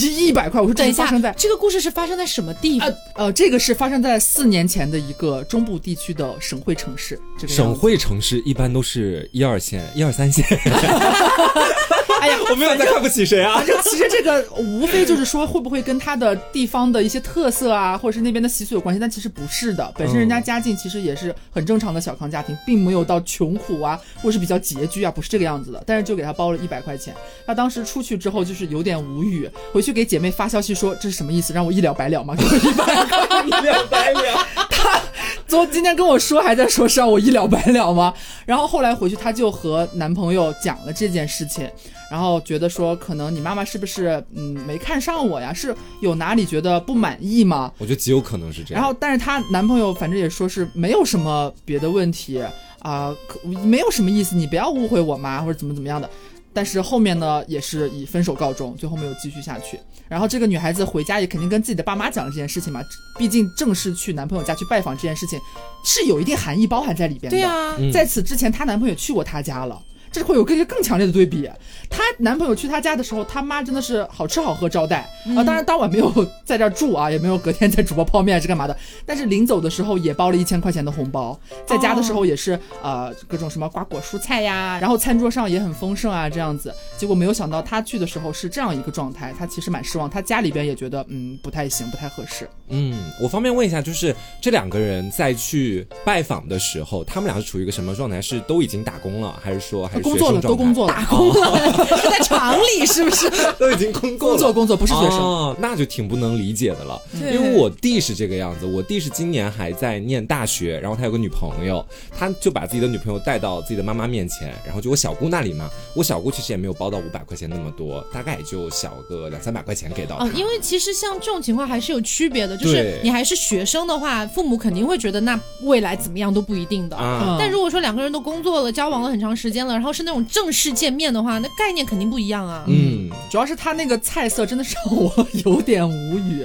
一百块，我说这发生在，这个故事是发生在什么地方？呃呃，这个是发生在四年前的一个中部地区的省会城市，这个省会城市一般都是一二线、一二三线，哎呀，我没有在看不起谁啊反。正其实这个无非就是说会不会跟他的地方的一些特色啊，或者是那边的习俗有关系，但其实不是的。本身人家家境其实也是很正常的小康家庭，并没有到穷苦啊，或者是比较拮据啊，不是这个样子的。但是就给他包了一百块钱，他当时出去之后就是有点无语，回去给姐妹发消息说这是什么意思，让我一了百了吗？给我一百块，一了百了。他昨今天跟我说还在说是让我一了百了吗？然后后来回去，她就和男朋友讲了这件事情，然后觉得说可能你妈妈是不是嗯没看上我呀？是有哪里觉得不满意吗？我觉得极有可能是这样。然后但是她男朋友反正也说是没有什么别的问题啊、可没有什么意思，你不要误会我妈或者怎么怎么样的。但是后面呢，也是以分手告终，最后没有继续下去。然后这个女孩子回家也肯定跟自己的爸妈讲了这件事情嘛，毕竟正式去男朋友家去拜访这件事情是有一定含义包含在里边的。对啊，嗯在此之前，她男朋友去过她家了。这会有个一个更强烈的对比，她男朋友去她家的时候，她妈真的是好吃好喝招待啊、当然当晚没有在这儿住啊，也没有隔天在煮包泡面是干嘛的。但是临走的时候也包了一千块钱的红包，在家的时候也是、呃各种什么瓜果蔬菜呀，然后餐桌上也很丰盛啊这样子。结果没有想到她去的时候是这样一个状态，她其实蛮失望，她家里边也觉得嗯不太行，不太合适。嗯，我方便问一下，就是这两个人在去拜访的时候，他们俩是处于一个什么状态？是都已经打工了，还是说还是工作了，都工作了，打工了，是在厂里是不是？都已经工作工作工作不是学生。哦，那就挺不能理解的了。因为我弟是这个样子，我弟是今年还在念大学，然后他有个女朋友，他就把自己的女朋友带到自己的妈妈面前，然后就我小姑那里嘛，我小姑其实也没有包到五百块钱那么多，大概也就小个两三百块钱给到他。哦，因为其实像这种情况还是有区别的，就是你还是学生的话，父母肯定会觉得那未来怎么样都不一定的。但如果说两个人都工作了、交往了很长时间了，然后是那种正式见面的话，那概念肯定不一样啊。嗯，主要是他那个菜色真的是让我 有点无语。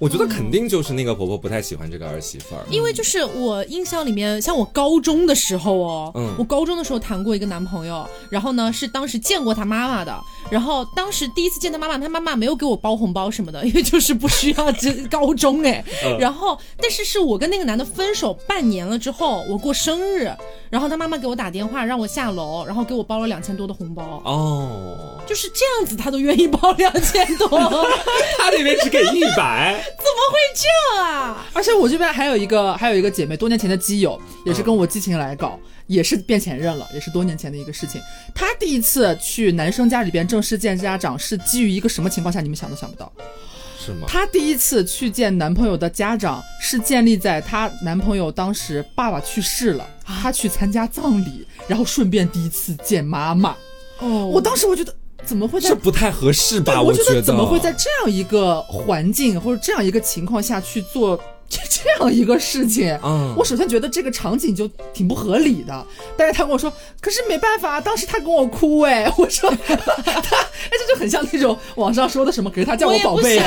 我觉得肯定就是那个婆婆不太喜欢这个儿媳妇儿。因为就是我印象里面，像我高中的时候哦，嗯。我高中的时候谈过一个男朋友，然后呢是当时见过他妈妈的，然后当时第一次见他妈妈，他妈妈没有给我包红包什么的，因为就是不需要，这高中哎，嗯。然后但是是我跟那个男的分手半年了之后，我过生日，然后他妈妈给我打电话让我下楼，然后给我包了两千多的红包，哦，就是这样子他都愿意包两千多，他那边只给一百，会这样啊？而且我这边还有一个还有一个姐妹，多年前的基友，也是跟我激情来搞，也是变前任了，也是多年前的一个事情。她第一次去男生家里边正式见家长，是基于一个什么情况下？你们想都想不到。是吗？她第一次去见男朋友的家长，是建立在她男朋友当时爸爸去世了，她去参加葬礼，然后顺便第一次见妈妈。哦我当时我觉得怎么会在这不太合适吧？对，我觉得怎么会在这样一个环境或者这样一个情况下去做这这样一个事情？嗯。我首先觉得这个场景就挺不合理的，但是他跟我说，可是没办法，当时他跟我哭哎，我说 他哎，这就很像那种网上说的什么，可是他叫我宝贝。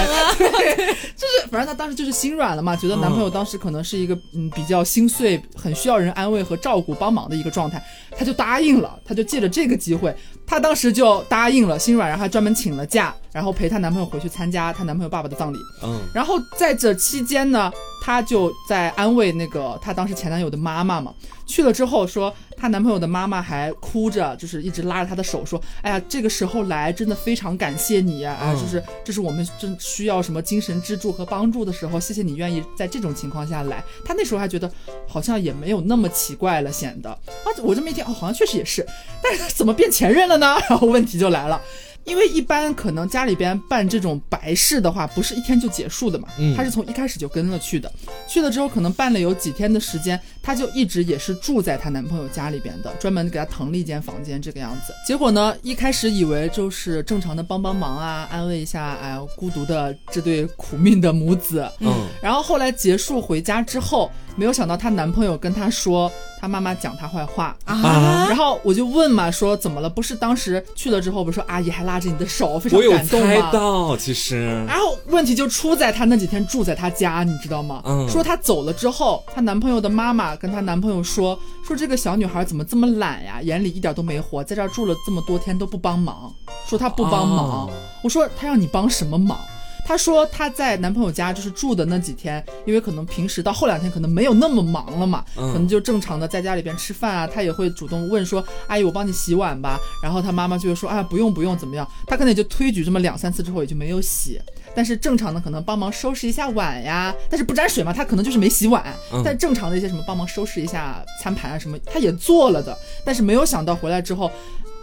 就是反正他当时就是心软了嘛，觉得男朋友当时可能是一个嗯。比较心碎，很需要人安慰和照顾帮忙的一个状态，他就答应了，他就借着这个机会，他当时就答应了，心软，然后还专门请了假，然后陪她男朋友回去参加她男朋友爸爸的葬礼。嗯。然后在这期间呢，她就在安慰那个她当时前男友的妈妈嘛。去了之后说，她男朋友的妈妈还哭着，就是一直拉着她的手说：“哎呀，这个时候来真的非常感谢你呀、啊，嗯就是这是我们真需要什么精神支柱和帮助的时候，谢谢你愿意在这种情况下来。”她那时候还觉得好像也没有那么奇怪了，显得啊，我这么一听哦，好像确实也是，但是怎么变前任了呢？然后问题就来了。因为一般可能家里边办这种白事的话，不是一天就结束的嘛，嗯。他是从一开始就跟了去的，去了之后可能办了有几天的时间，她就一直也是住在她男朋友家里边的，专门给她腾了一间房间这个样子。结果呢，一开始以为就是正常的帮帮忙啊，安慰一下哎孤独的这对苦命的母子，嗯然后后来结束回家之后，没有想到她男朋友跟她说她妈妈讲她坏话啊然后我就问嘛，说怎么了？不是当时去了之后，不是说阿姨还拉着你的手，非常我有感动猜吗？到，其实然后问题就出在她那几天住在她家，你知道吗？嗯说她走了之后，她男朋友的妈妈跟她男朋友说，说这个小女孩怎么这么懒呀，眼里一点都没活，在这儿住了这么多天都不帮忙，说她不帮忙。哦我说她让你帮什么忙？她说她在男朋友家就是住的那几天，因为可能平时到后两天可能没有那么忙了嘛，嗯可能就正常的在家里边吃饭啊，她也会主动问说：“阿姨，我帮你洗碗吧。”然后她妈妈就会说：“啊，不用不用，怎么样？”她可能也就推举这么两三次之后也就没有洗。但是正常的可能帮忙收拾一下碗呀，但是不沾水嘛，他可能就是没洗碗。嗯但正常的一些什么帮忙收拾一下餐盘啊什么，他也做了的。但是没有想到回来之后，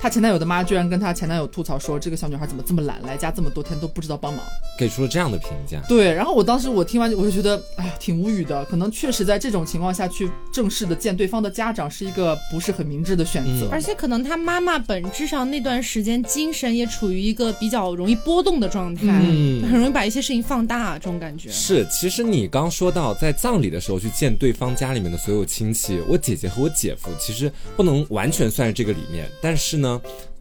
她前男友的妈居然跟她前男友吐槽说，这个小女孩怎么这么懒，来家这么多天都不知道帮忙。给出了这样的评价。对，然后我当时我听完我就觉得，哎呀，挺无语的。可能确实在这种情况下去正式的见对方的家长是一个不是很明智的选择。嗯而且可能她妈妈本质上那段时间精神也处于一个比较容易波动的状态，嗯很容易把一些事情放大，这种感觉。是，其实你刚说到在葬礼的时候去见对方家里面的所有亲戚，我姐姐和我姐夫其实不能完全算是这个里面，但是呢。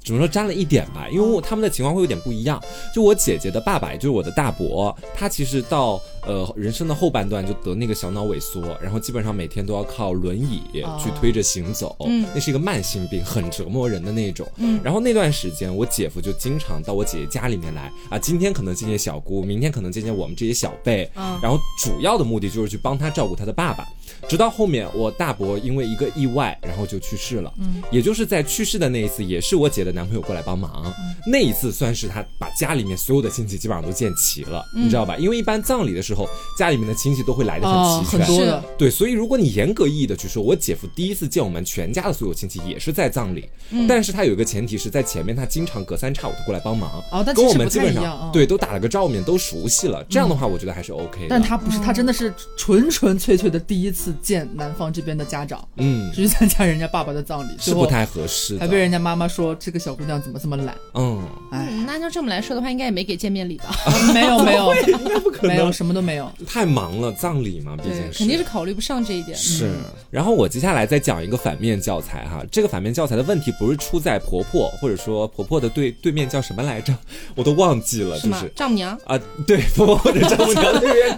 只能说沾了一点吧，因为我他们的情况会有点不一样。就我姐姐的爸爸，也就是我的大伯，他其实到呃人生的后半段就得那个小脑萎缩，然后基本上每天都要靠轮椅去推着行走，嗯那是一个慢性病，很折磨人的那种。嗯然后那段时间，我姐夫就经常到我姐姐家里面来啊，今天可能见见小姑，明天可能见见我们这些小辈，嗯然后主要的目的就是去帮他照顾他的爸爸。直到后面，我大伯因为一个意外，然后就去世了。嗯，也就是在去世的那一次，也是我姐的男朋友过来帮忙。那一次算是他把家里面所有的亲戚基本上都见齐了，你知道吧？因为一般葬礼的时候，家里面的亲戚都会来的啊，很齐全。很多的，对，所以如果你严格意义的去说，我姐夫第一次见我们全家的所有亲戚也是在葬礼，嗯但是他有一个前提是在前面，他经常隔三差五的过来帮忙，哦但跟我其实不太们基本上、一样啊对都打了个照面，都熟悉了，这样的话我觉得还是 OK 的。但他不是，他真的是纯纯粹粹的第一次次见男方这边的家长，嗯，是去参加人家爸爸的葬礼，是不太合适的，还被人家妈妈说这个小姑娘怎么这么懒？嗯，哎，嗯那就这么来说的话，应该也没给见面礼吧？没有没有 应该不可没有，什么都没有。太忙了，葬礼嘛，毕竟是，肯定是考虑不上这一点。是，然后我接下来再讲一个反面教材哈，这个反面教材的问题不是出在婆婆，或者说婆婆的对对面叫什么来着，我都忘记了，是吗就是？丈母娘，啊，对，婆婆或者丈母娘那边，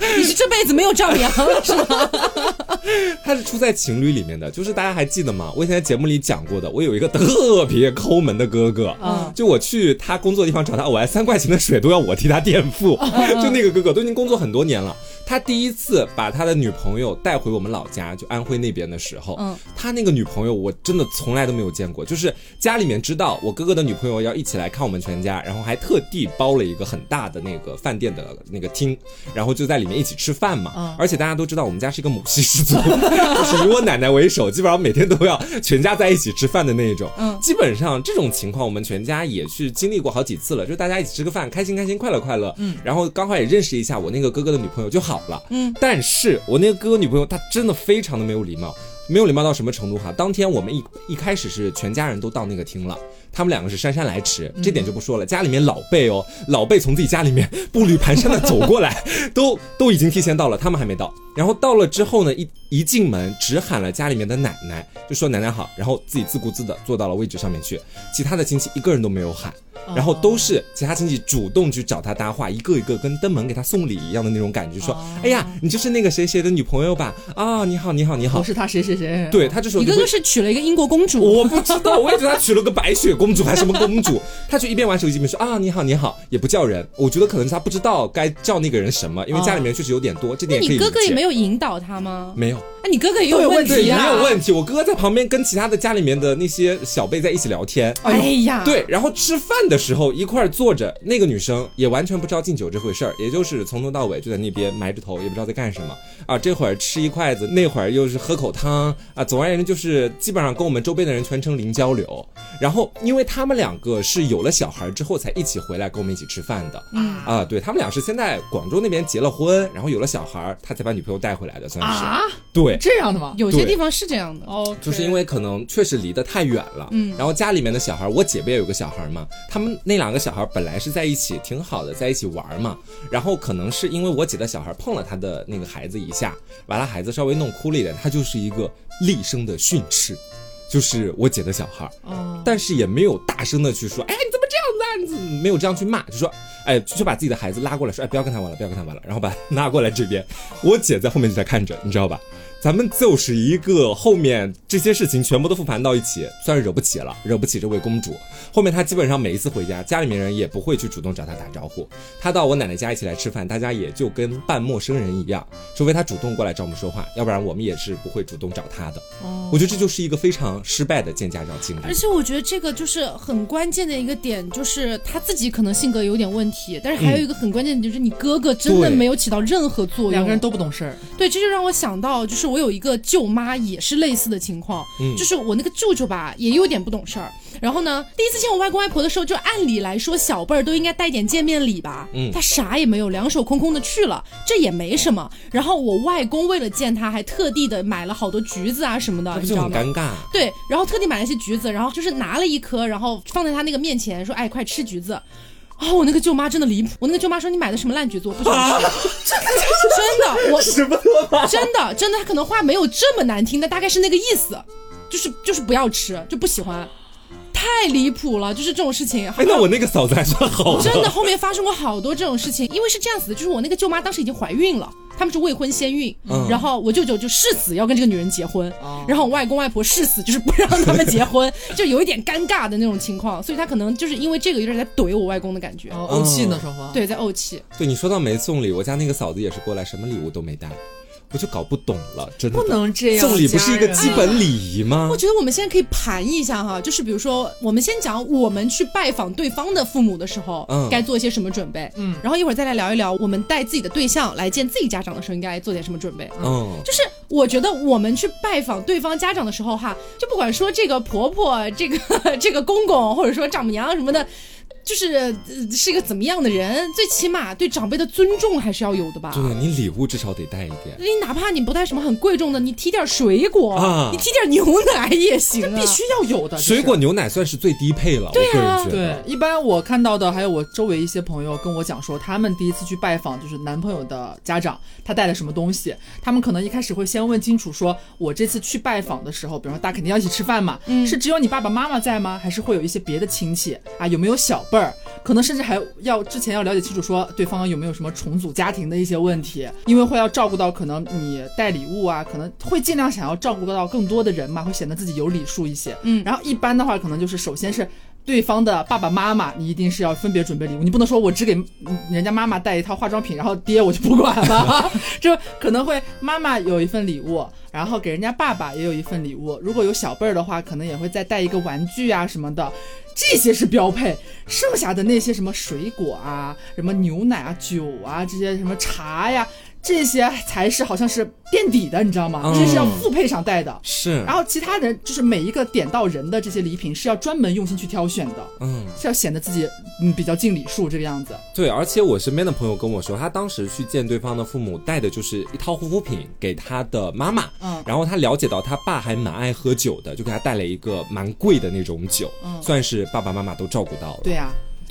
你是这辈子没有丈母娘了是吗？他是出在情侣里面的，就是大家还记得吗？我以前在节目里讲过的，我有一个特别抠门的哥哥，嗯就我去他工作的地方找他偶爱三块钱的水都要我替他垫付，就那个哥哥都已经工作很多年了。他第一次把他的女朋友带回我们老家，就安徽那边的时候，嗯他那个女朋友我真的从来都没有见过，就是家里面知道我哥哥的女朋友要一起来看我们全家，然后还特地包了一个很大的那个饭店的那个厅，然后就在里面一起吃饭嘛。嗯而且大家都知道我们家是一个母系氏族，就是以我奶奶为首，基本上每天都要全家在一起吃饭的那一种。嗯基本上这种情况我们全家也去经历过好几次了，就大家一起吃个饭，开心开心，快乐快乐。嗯，然后刚好也认识一下我那个哥哥的女朋友就好了。嗯，但是我那个哥哥女朋友她真的非常的没有礼貌。没有礼貌到什么程度哈？当天我们一一开始是全家人都到那个厅了，他们两个是姗姗来迟，这点就不说了。家里面老辈哦，老辈从自己家里面步履蹒跚的走过来，都都已经提前到了，他们还没到。然后到了之后呢，一一进门只喊了家里面的奶奶，就说奶奶好，然后自己自顾自的坐到了位置上面去，其他的亲戚一个人都没有喊。然后都是其他亲戚主动去找他搭话，一个一个跟登门给他送礼一样的那种感觉，说：“哎呀，你就是那个谁谁的女朋友吧？啊，你好，你好，你好我。是他谁谁谁？”对他这时候就是你哥哥是娶了一个英国公主，我不知道，我也觉得他娶了个白雪公主还是什么公主，他就一边玩手机一边说啊你好你好，也不叫人。我觉得可能是他不知道该叫那个人什么，因为家里面确实有点多，这点可以。你哥哥也没有引导他吗？没有，那你哥哥也有问问题啊没！有问题。我哥哥在旁边跟其他的家里面的那些小辈在一起聊天。哎呀，对，然后吃饭的时候一块儿坐着，那个女生也完全不知道敬酒这回事儿，也就是从头到尾就在那边埋着头，也不知道在干什么啊。这会儿吃一筷子，那会儿又是喝口汤啊。总而言之，就是基本上跟我们周边的人全程零交流。然后，因为他们两个是有了小孩之后才一起回来跟我们一起吃饭的，嗯。啊，对他们俩是先在广州那边结了婚，然后有了小孩，他才把女朋友带回来的，算是、啊，对。这样的吗？有些地方是这样的。哦，就是因为可能确实离得太远了，嗯，然后家里面的小孩，我姐不也有个小孩嘛，他们那两个小孩本来是在一起挺好的，在一起玩嘛，然后可能是因为我姐的小孩碰了他的那个孩子一下，把他孩子稍微弄哭了一点，他就是一个厉声的训斥，就是我姐的小孩，哦，但是也没有大声的去说，哎，你怎么这样子没有这样去骂？就说，哎，就把自己的孩子拉过来，说，哎，不要跟他玩了，不要跟他玩了，然后把他拉过来这边。我姐在后面就在看着，你知道吧？咱们就是一个后面这些事情全部都复盘到一起，算是惹不起了，惹不起这位公主。后面她基本上每一次回家，家里面人也不会去主动找她打招呼。她到我奶奶家一起来吃饭，大家也就跟半陌生人一样，除非她主动过来找我们说话，要不然我们也是不会主动找她的。哦我觉得这就是一个非常失败的见家长经历。而且我觉得这个就是很关键的一个点，就是她自己可能性格有点问题，但是还有一个很关键的，就是你哥哥真的没有起到任何作用。两个人都不懂事儿，对，这就让我想到，就是我有一个舅妈也是类似的情况，嗯就是我那个舅舅吧，也有点不懂事儿。然后呢，第一次见我外公外婆的时候，就按理来说小辈儿都应该带点见面礼吧，嗯他啥也没有，两手空空的去了，这也没什么。然后我外公为了见他，还特地的买了好多橘子啊什么的，你知道吗？尴尬？对，然后特地买了一些橘子，然后就是拿了一颗，然后放在他那个面前，说：“哎，快吃橘子。”哦，我那个舅妈真的离谱，我那个舅妈说：“你买的什么烂橘子？我不喜欢吃。真的，我 什么？真的真的，他可能话没有这么难听，但大概是那个意思，就是就是不要吃，就不喜欢，太离谱了，就是这种事情。哎，那我那个嫂子还算好真的后面发生过好多这种事情，因为是这样子的，就是我那个舅妈当时已经怀孕了，他们是未婚先孕，嗯然后我舅舅就誓死要跟这个女人结婚，哦然后我外公外婆誓死就是不让他们结婚，就有一点尴尬的那种情况，所以他可能就是因为这个有点在怼我外公的感觉，哦，怄气呢，双方。，对，在怄气。对你说到没送礼，我家那个嫂子也是过来，什么礼物都没带，我就搞不懂了，真的不能这样。送礼不是一个基本礼仪吗我？觉得我们现在可以盘一下哈，就是比如说，我们先讲我们去拜访对方的父母的时候，嗯该做一些什么准备，嗯然后一会儿再来聊一聊我们带自己的对象来见自己家长的时候应该做点什么准备。嗯，就是我觉得我们去拜访对方家长的时候哈，就不管说这个婆婆、这个 这个公公，或者说丈母娘什么的。就是呃是一个怎么样的人，最起码对长辈的尊重还是要有的吧。对你礼物至少得带一点。你哪怕你不带什么很贵重的，你提点水果，啊你提点牛奶也行啊。必须要有的水果牛奶算是最低配了，对啊我个人觉对。，一般我看到的，还有我周围一些朋友跟我讲说，他们第一次去拜访就是男朋友的家长，他带了什么东西，他们可能一开始会先问清楚说，我这次去拜访的时候，比如说大家肯定要一起吃饭嘛，嗯是只有你爸爸妈妈在吗？还是会有一些别的亲戚啊？有没有小辈儿？可能甚至还要之前要了解清楚说对方有没有什么重组家庭的一些问题，因为会要照顾到可能你带礼物啊，可能会尽量想要照顾到更多的人嘛，会显得自己有礼数一些。嗯然后一般的话，可能就是首先是对方的爸爸妈妈，你一定是要分别准备礼物，你不能说我只给嗯人家妈妈带一套化妆品，然后爹我就不管了，就可能会妈妈有一份礼物，然后给人家爸爸也有一份礼物，如果有小辈儿的话，可能也会再带一个玩具啊什么的。这些是标配，剩下的那些什么水果啊、什么牛奶啊、酒啊、这些什么茶呀，这些才是好像是垫底的，你知道吗？嗯这是要副配上带的。是，然后其他人就是每一个点到人的这些礼品是要专门用心去挑选的，嗯，是要显得自己嗯比较尽礼数这个样子。对，而且我身边的朋友跟我说，他当时去见对方的父母，带的就是一套护肤品给他的妈妈，嗯然后他了解到他爸还蛮爱喝酒的，就给他带了一个蛮贵的那种酒，嗯算是爸爸妈妈都照顾到了。对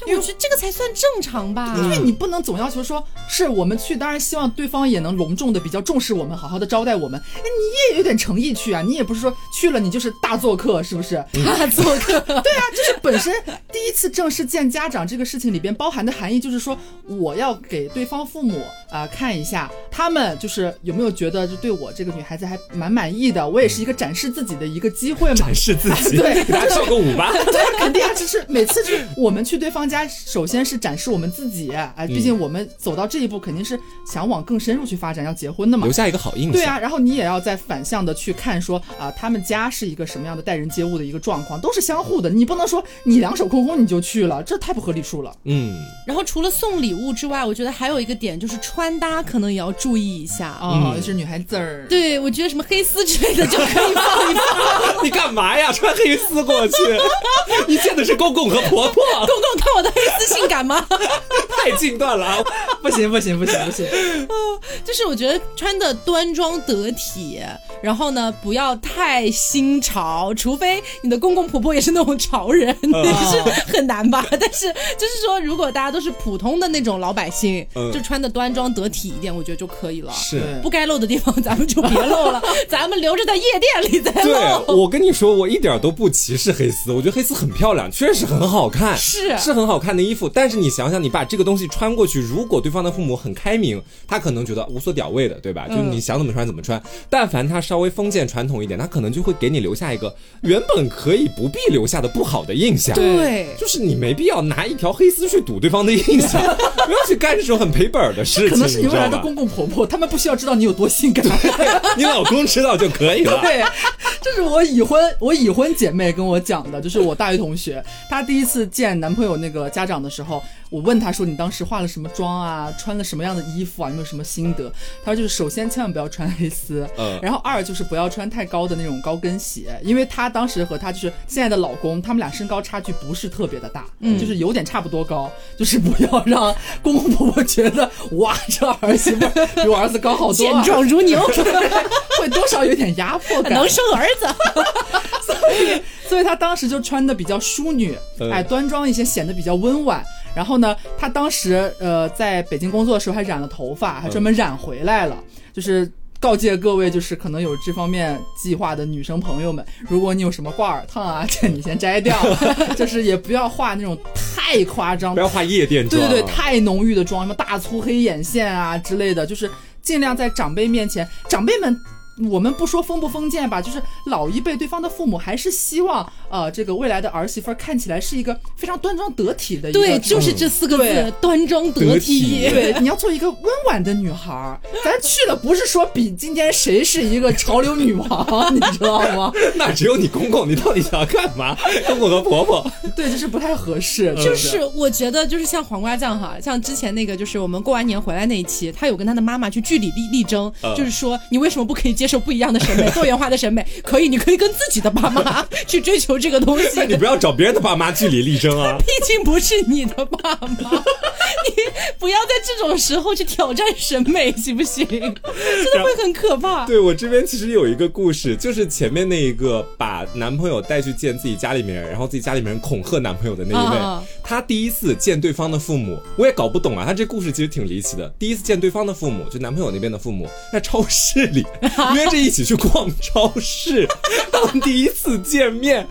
我觉得这个才算正常吧。因为你不能总要求说是我们去，当然希望对方也能隆重的比较重视我们，好好的招待我们。哎，你也有点诚意去啊，你也不是说去了你就是大做客，是不是？大做客，对啊，就是本身第一次正式见家长这个事情里边包含的含义，就是说我要给对方父母啊、看一下，他们就是有没有觉得就对我这个女孩子还蛮满意的，我也是一个展示自己的一个机会嘛。展示自己，对给大家跳个舞吧。对，肯定啊，就是每次就是我们去对方家，首先是展示我们自己，哎，毕竟我们走到这一步，肯定是想往更深入去发展，要结婚的嘛留。下一个好印象。对啊，然后你也要再反向的去看说啊、他们家是一个什么样的待人接物的一个状况，都是相互的，你不能说你两手空空你就去了，这太不合理数了。嗯，然后除了送礼物之外，我觉得还有一个点就是穿搭可能也要注意一下。哦，嗯是女孩子儿。对，我觉得什么黑丝之类的就可以放一放。你干嘛呀？穿黑丝过去？你见的是公公和婆婆，公公看我的黑丝性感吗？太近断了 啊！不行不行不行不行，就是我觉得穿的端庄得体，然后呢不要太新潮，除非你的公公婆婆也是那种潮人，嗯也是很难吧。但是就是说，如果大家都是普通的那种老百姓，嗯就穿的端庄得体一点，我觉得就可以了。是。不该露的地方咱们就别露了，咱们留着在夜店里再露对，露。我跟你说，我一点都不歧视黑丝，我觉得黑丝很漂亮，确实很好看，是是很好看的衣服。但是你想想，你把这个东西穿过去，如果对方的父母很开明，他可能觉得无所屌味的，对吧？就是你想怎么穿怎么穿。但凡他稍微封建传统一点，他可能就会给你留下一个原本可以不必留下的不好的印象。对，就是你没必要拿一条黑丝去堵对方的印象，不要去干这种很赔本儿的事情，可能是你？未来的公公婆婆，他们不需要知道你有多性感。你老公知道就可以了。对，这是我已婚我已婚姐妹跟我讲的，就是我大学同学，她第一次见男朋友那个家长的时候，我问他说你当时化了什么妆啊，穿了什么样的衣服啊，有没有什么心得？他说就是首先千万不要穿 黑丝，嗯然后二就是不要穿太高的那种高跟鞋，因为她当时和她就是现在的老公，他们俩身高差距不是特别的大，嗯，就是有点差不多高，就是不要让公公婆婆觉得哇这儿媳妇比我儿子高好多、健啊，壮如牛，会多少有点压迫感，能生儿子。所以所以他当时就穿的比较淑女，嗯哎，端庄一些，显得比较温婉。然后呢，她当时呃在北京工作的时候还染了头发，还专门染回来了，就是。告诫各位，就是可能有这方面计划的女生朋友们，如果你有什么挂耳烫啊，这你先摘掉，就是也不要画那种太夸张不、要画夜店妆。对对对，太浓郁的妆，什么大粗黑眼线啊之类的，就是尽量在长辈面前，长辈们。我们不说封不封建吧，就是老一辈对方的父母还是希望，呃，这个未来的儿媳妇儿看起来是一个非常端庄得体的一个，对，就是这四个字，端庄得得体体。对，你要做一个温婉的女孩儿。咱去了不是说比今天谁是一个潮流女王，你知道吗？那只有你公公，你到底想要干嘛？公公和婆婆，对，就是不太合适，就是我觉得，就是像黄瓜酱哈，像之前那个，就是我们过完年回来那一期，他有跟他的妈妈去据理力力争，嗯就是说你为什么不可以接接受不一样的审美，多元化的审美，可以，你可以跟自己的爸妈 去追求这个东西。你不要找别人的爸妈据理力争啊！毕竟不是你的爸妈，你不要在这种时候去挑战审美，行不行？真的会很可怕。对我这边其实有一个故事，就是前面那一个把男朋友带去见自己家里面人，然后自己家里面人恐吓男朋友的那一位，啊他第一次见对方的父母，我也搞不懂啊，他这故事其实挺离奇的。第一次见对方的父母，就男朋友那边的父母，在超市里约着一起去逛超市，当第一次见面。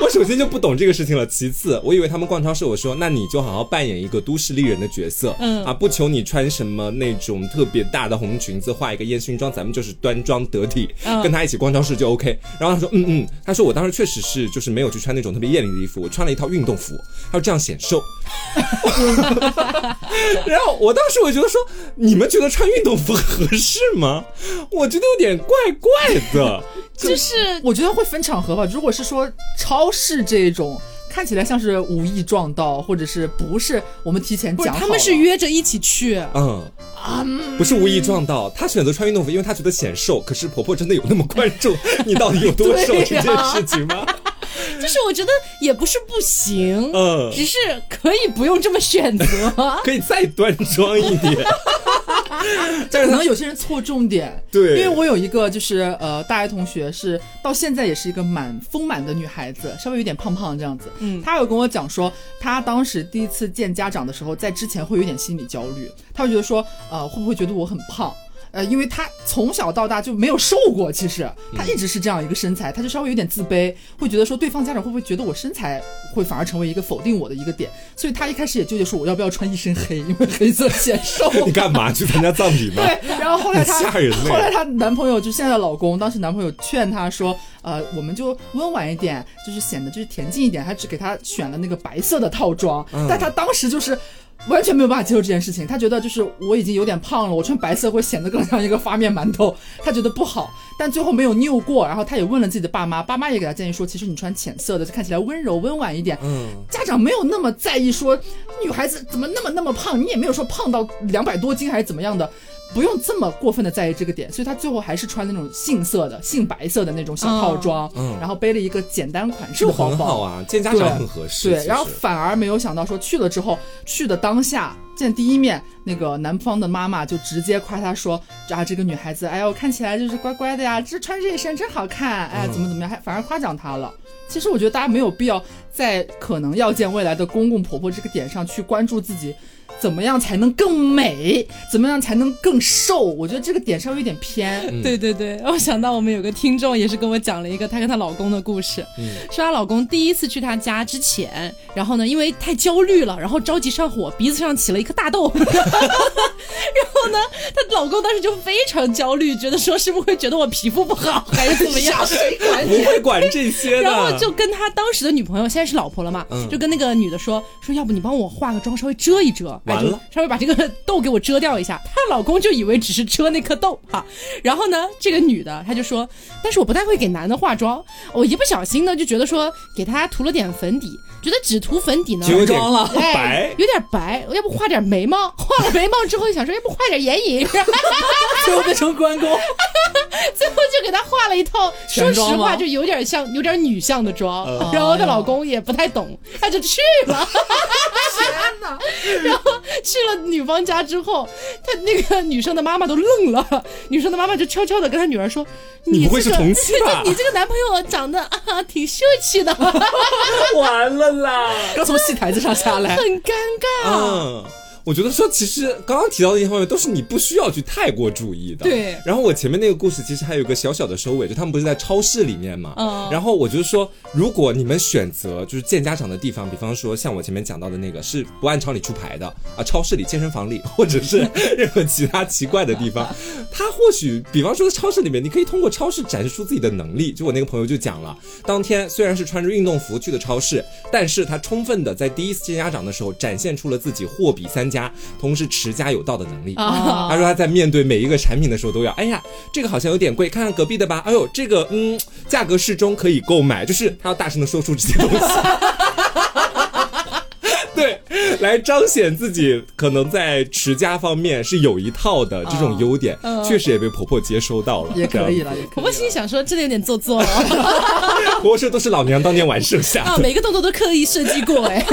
我首先就不懂这个事情了，其次我以为他们逛超市，我说那你就好好扮演一个都市丽人的角色，嗯啊，不求你穿什么那种特别大的红裙子，化一个烟熏妆，咱们就是端庄得体，嗯跟他一起逛超市就 OK。然后他说嗯嗯，他说我当时确实是就是没有去穿那种特别艳丽的衣服，我穿了一套运动服，他说这样显瘦。然后我当时我觉得说，你们觉得穿运动服合适吗？我觉得有点怪怪的。就是我觉得会分场合吧。如果是说超市这种看起来像是无意撞到，或者是不是我们提前讲，他们是约着一起去，嗯啊，不是无意撞到，她选择穿运动服，因为她觉得显瘦。可是婆婆真的有那么关注 你到底有多瘦这件事情吗？就是我觉得也不是不行，嗯，只是可以不用这么选择。可以再端庄一点。但是可能有些人错重点，对因为我有一个就是呃大学同学是到现在也是一个蛮丰满的女孩子，稍微有点胖胖这样子。嗯她有跟我讲说，她当时第一次见家长的时候，在之前会有点心理焦虑，她会觉得说，呃，会不会觉得我很胖？呃，因为他从小到大就没有瘦过，其实他一直是这样一个身材，他就稍微有点自卑，会觉得说对方家长会不会觉得我身材会反而成为一个否定我的一个点，所以他一开始也纠结说我要不要穿一身黑，因为黑色显瘦。你干嘛去参加葬礼吗？对，然后后来她吓人后来她男朋友就现在的老公，当时男朋友劝她说，呃，我们就温婉一点，就是显得就是恬静一点，还只给她选了那个白色的套装，嗯但她当时就是。完全没有办法接受这件事情，他觉得就是我已经有点胖了，我穿白色会显得更像一个发面馒头，他觉得不好，但最后没有拗过，然后他也问了自己的爸妈，爸妈也给他建议说，其实你穿浅色的，看起来温柔温婉一点，嗯，家长没有那么在意说女孩子怎么那么那么胖，你也没有说胖到两百多斤还是怎么样的，不用这么过分的在意这个点，所以她最后还是穿那种杏色的、杏白色的那种小套装，嗯然后背了一个简单款式就的包包很好。啊，见家长很合适。对，然后反而没有想到说去了之后，去的当下见第一面，那个男方的妈妈就直接夸她说啊，这个女孩子，哎呦，看起来就是乖乖的呀，这穿这一身真好看，哎，怎么怎么样，还反而夸奖她了。其实我觉得大家没有必要在可能要见未来的公公婆婆这个点上去关注自己怎么样才能更美，怎么样才能更瘦。我觉得这个点稍微有点偏。嗯对对对，我想到我们有个听众也是跟我讲了一个她跟她老公的故事，嗯说她老公第一次去她家之前，然后呢，因为太焦虑了，然后着急上火，鼻子上起了一颗大痘，然后呢，她老公当时就非常焦虑，觉得说是不是会觉得我皮肤不好，还是怎么样？谁管不会管这些的。然后就跟他当时的女朋友，现在是老婆了嘛，嗯就跟那个女的说说，要不你帮我化个妆，稍微遮一遮，完了稍微把这个痘给我遮掉一下。她老公就以为只是遮那颗痘哈，然后呢，这个女的她就说，但是我不太会给男的化妆，我一不小心呢就觉得说给他涂了点粉底，觉得只涂粉底呢就有点妆了哎白，有点白，要不画点眉毛？画了眉毛之后，想说要不画点眼影，最后变成关公。最后就给她画了一套，说实话就有点像有点女相的妆。嗯然后她老公也不太懂，他就去了。天哪！然 后 去了女方家之后，他那个女生的妈妈都愣了，女生的妈妈就悄悄的跟她女儿说：“你不会是这个同期吧 你这个男朋友长得啊挺秀气的，完了啦。刚从戏台子上下来，很尴尬。嗯，我觉得说，其实刚刚提到的一些方面都是你不需要去太过注意的。对然后我前面那个故事其实还有一个小小的收尾，就他们不是在超市里面嘛。嗯然后我就说，如果你们选择就是见家长的地方，比方说像我前面讲到的那个是不按常理出牌的啊，超市里、健身房里，或者是 任何其他奇怪的地方，他或许比方说超市里面，你可以通过超市展示出自己的能力。就我那个朋友就讲了，当天虽然是穿着运动服去的超市，但是他充分的在第一次见家长的时候展现出了自己货比三家，同时持家有道的能力。啊他说他在面对每一个产品的时候都要，哎呀，这个好像有点贵，看看隔壁的吧。哎呦，这个嗯，价格适中，可以购买。就是他要大声的说出这些东西。对，来彰显自己可能在持家方面是有一套的这种优点，确实也被婆婆接收到了，也可以了。婆婆心里想说，真的有点做作了 婆婆说都是老娘当年玩剩下啊，的。每个动作都刻意设计过哎。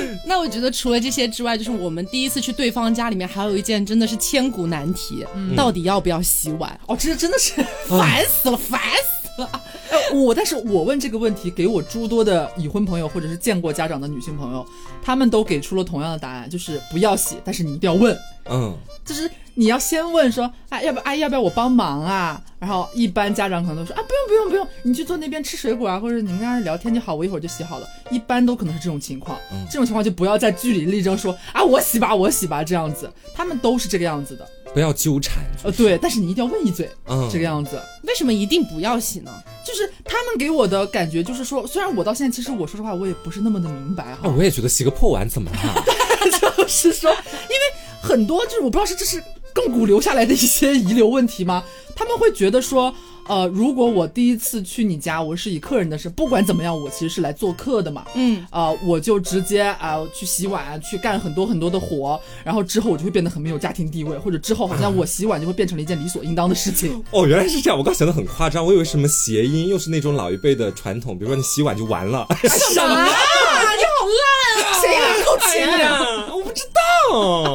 那我觉得除了这些之外，就是我们第一次去对方家里面，还有一件真的是千古难题，到底要不要洗碗？哦，这真的是烦死了，烦死了！哎，我但是我问这个问题，给我诸多的已婚朋友或者是见过家长的女性朋友，他们都给出了同样的答案，就是不要洗，但是你一定要问，嗯，就是你要先问说，哎，要不阿姨要不要我帮忙啊？然后一般家长可能都说啊，不用不用不用，你去坐那边吃水果啊，或者你们跟他聊天就好，我一会儿就洗好了。一般都可能是这种情况，这种情况就不要在据理力争说啊，我洗吧我洗吧这样子，他们都是这个样子的，不要纠缠。呃，对，但是你一定要问一嘴，嗯这个样子。为什么一定不要洗呢？就是他们给我的感觉就是说，虽然我到现在其实我说实话我也不是那么的明白哈啊，，我也觉得洗个破碗怎么了？就是说，因为很多就是我不知道是这是亘古留下来的一些遗留问题吗？他们会觉得说，呃，如果我第一次去你家，我是以客人的身，不管怎么样，我其实是来做客的嘛。嗯，啊、我就直接啊、去洗碗，去干很多很多的活，然后之后我就会变得很没有家庭地位，或者之后好像我洗碗就会变成了一件理所应当的事情。哦，原来是这样，我刚想的很夸张，我以为什么谐音，又是那种老一辈的传统，比如说你洗碗就完了。什么？你好烂啊！谁能够哎钱？呀，我不知道，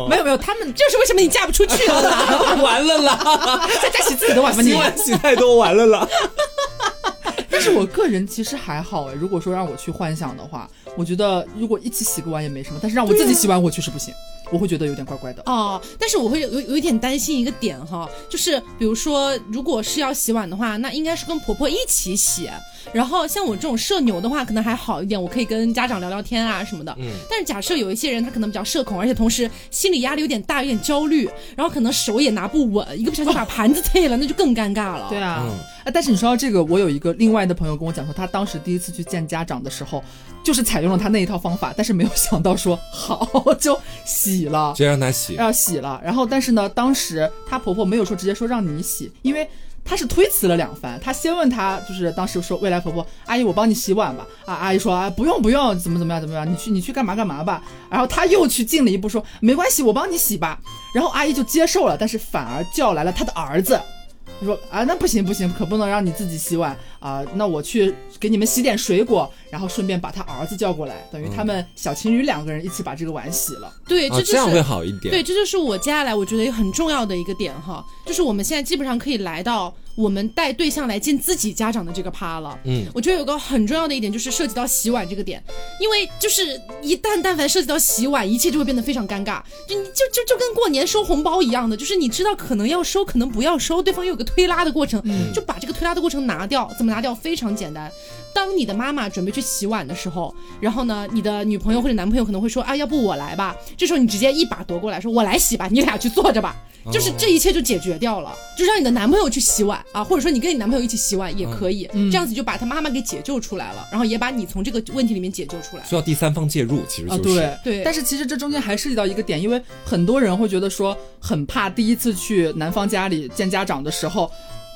没有没有，他们这是为什么你嫁不出去？完了啦，在家洗自己的碗吧你洗。碗洗太多完了啦。但是我个人其实还好哎，如果说让我去幻想的话，我觉得如果一起洗个碗也没什么，但是让我自己洗碗，我确实不行，我会觉得有点怪怪的。哦，但是我会有有有一点担心一个点哈，就是比如说，如果是要洗碗的话，那应该是跟婆婆一起洗。然后像我这种社牛的话，可能还好一点，我可以跟家长聊聊天啊什么的。嗯但是假设有一些人他可能比较社恐，而且同时心理压力有点大，有点焦虑，然后可能手也拿不稳，一个不小心把盘子碎了，那就更尴尬了。对啊，嗯啊，但是你说到这个，我有一个另外的朋友跟我讲说，他当时第一次去见家长的时候，就是采用了他那一套方法，但是没有想到说好就洗了直。接让他洗。要洗了，然后但是呢，当时她婆婆没有说直接说让你洗，因为他是推辞了两番。他先问他，就是当时说未来婆婆阿姨，我帮你洗碗吧。啊，阿姨说啊不用不用，怎么怎么样怎么样，你去你去干嘛干嘛吧。然后他又去进了一步说没关系，我帮你洗吧。然后阿姨就接受了，但是反而叫来了她的儿子。说啊，那不行不行，可不能让你自己洗碗啊、那我去给你们洗点水果，然后顺便把他儿子叫过来，等于他们小情侣两个人一起把这个碗洗了。对，啊这，就是、这样会好一点。对，这就是我接下来我觉得也很重要的一个点哈，就是我们现在基本上可以来到我们带对象来见自己家长的这个趴了。嗯，我觉得有个很重要的一点就是涉及到洗碗这个点，因为就是一旦但凡涉及到洗碗，一切就会变得非常尴尬，就你就就就跟过年收红包一样的，就是你知道可能要收，可能不要收，对方又有个推拉的过程，就把这个推拉的过程拿掉，怎么拿掉？非常简单。当你的妈妈准备去洗碗的时候，然后呢，你的女朋友或者男朋友可能会说啊，要不我来吧。这时候你直接一把夺过来，说我来洗吧，你俩去坐着吧。就是这一切就解决掉了，就让你的男朋友去洗碗啊，或者说你跟你男朋友一起洗碗也可以，这样子就把他妈妈给解救出来了，然后也把你从这个问题里面解救出来。需要第三方介入，其实啊，就是。对对但是其实这中间还涉及到一个点，因为很多人会觉得说很怕第一次去男方家里见家长的时候，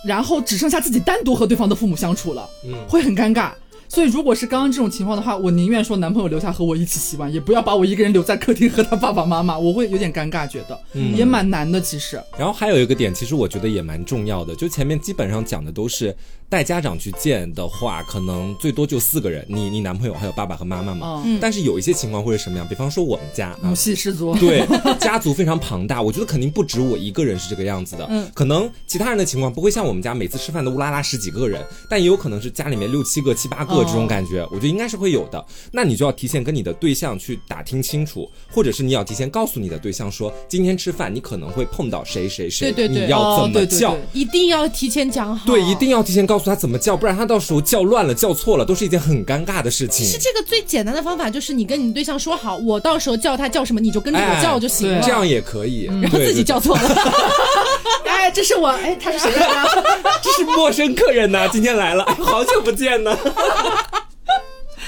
然后只剩下自己单独和对方的父母相处了，嗯会很尴尬。所以如果是刚刚这种情况的话，我宁愿说男朋友留下和我一起洗碗，也不要把我一个人留在客厅和他爸爸妈妈，我会有点尴尬，觉得、嗯也蛮难的。其实，然后还有一个点，其实我觉得也蛮重要的，就前面基本上讲的都是带家长去见的话，可能最多就四个人，你、你男朋友还有爸爸和妈妈嘛。嗯，但是有一些情况会是什么样？比方说我们家啊母，系氏族，对，家族非常庞大，我觉得肯定不止我一个人是这个样子的。嗯，可能其他人的情况不会像我们家每次吃饭都乌拉拉十几个人，但也有可能是家里面六七个、七八个这种感觉，我觉得应该是会有的。那你就要提前跟你的对象去打听清楚，或者是你要提前告诉你的对象说，今天吃饭你可能会碰到谁谁谁，对对对你要哦怎么叫。对对对一定要提前讲好。对，一定要提前告诉他怎么叫，不然他到时候叫乱了、叫错了，都是一件很尴尬的事情。其实这个最简单的方法就是你跟你对象说好，我到时候叫他叫什么，你就跟着我叫就行了。哎这样也可以，对然后自己叫。错了。哎，这是我，哎，他是谁 这是陌生客人呐，今天来了，哎好久不见呢。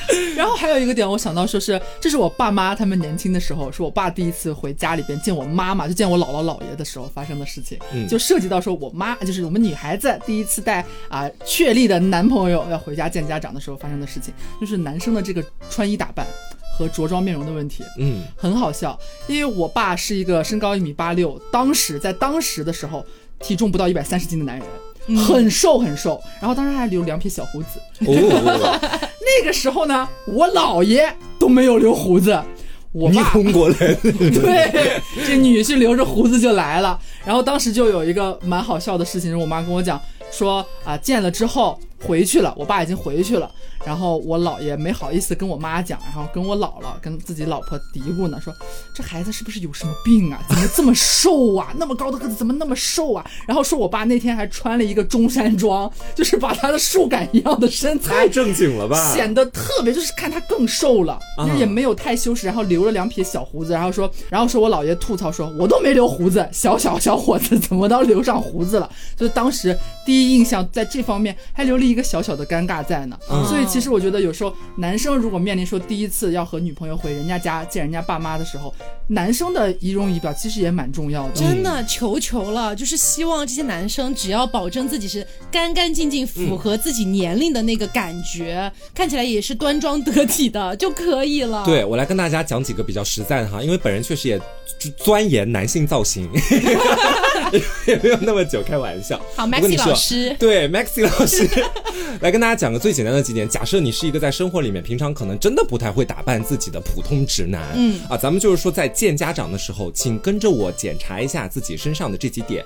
然后还有一个点，我想到说是，这是我爸妈他们年轻的时候，是我爸第一次回家里边见我妈妈，就见我姥姥姥爷的时候发生的事情，嗯就涉及到说我妈，就是我们女孩子第一次带啊、确立的男朋友要回家见家长的时候发生的事情，就是男生的这个穿衣打扮。和着装面容的问题。嗯，很好笑，因为我爸是一个身高一米八六，当时在当时的时候体重不到一百三十斤的男人，很瘦很瘦，然后当时还留两撇小胡子。哦，那个时候呢，我姥爷都没有留胡子，我你爸中国人，对，这女婿留着胡子就来了。然后当时就有一个蛮好笑的事情，是我妈跟我讲说啊，见了之后回去了，我爸已经回去了。然后我姥爷没好意思跟我妈讲，然后跟我姥姥跟自己老婆嘀咕呢，说这孩子是不是有什么病啊？怎么这么瘦啊？那么高的个子怎么那么瘦啊？然后说我爸那天还穿了一个中山装，就是把他的树干一样的身材 太正经了吧？显得特别，就是看他更瘦了，啊就也没有太修饰，然后留了两撇小胡子，然后说，然后说我姥爷吐槽说，我都没留胡子，小小小伙子怎么都留上胡子了？所以当时第一印象在这方面还留了一个小小的尴尬在呢。嗯所以其实我觉得有时候男生如果面临说第一次要和女朋友回人家家见人家爸妈的时候，男生的仪容仪表其实也蛮重要的。真的求求了，就是希望这些男生只要保证自己是干干净净，符合自己年龄的那个感觉，看起来也是端庄得体的就可以了。对，我来跟大家讲几个比较实在的哈，因为本人确实也钻研男性造型，也没有那么久，开玩笑。好，Maxi 老师，对，Maxi 老师 来跟大家讲个最简单的几点。假设你是一个在生活里面平常可能真的不太会打扮自己的普通直男，嗯啊，咱们就是说在见家长的时候，请跟着我检查一下自己身上的这几点。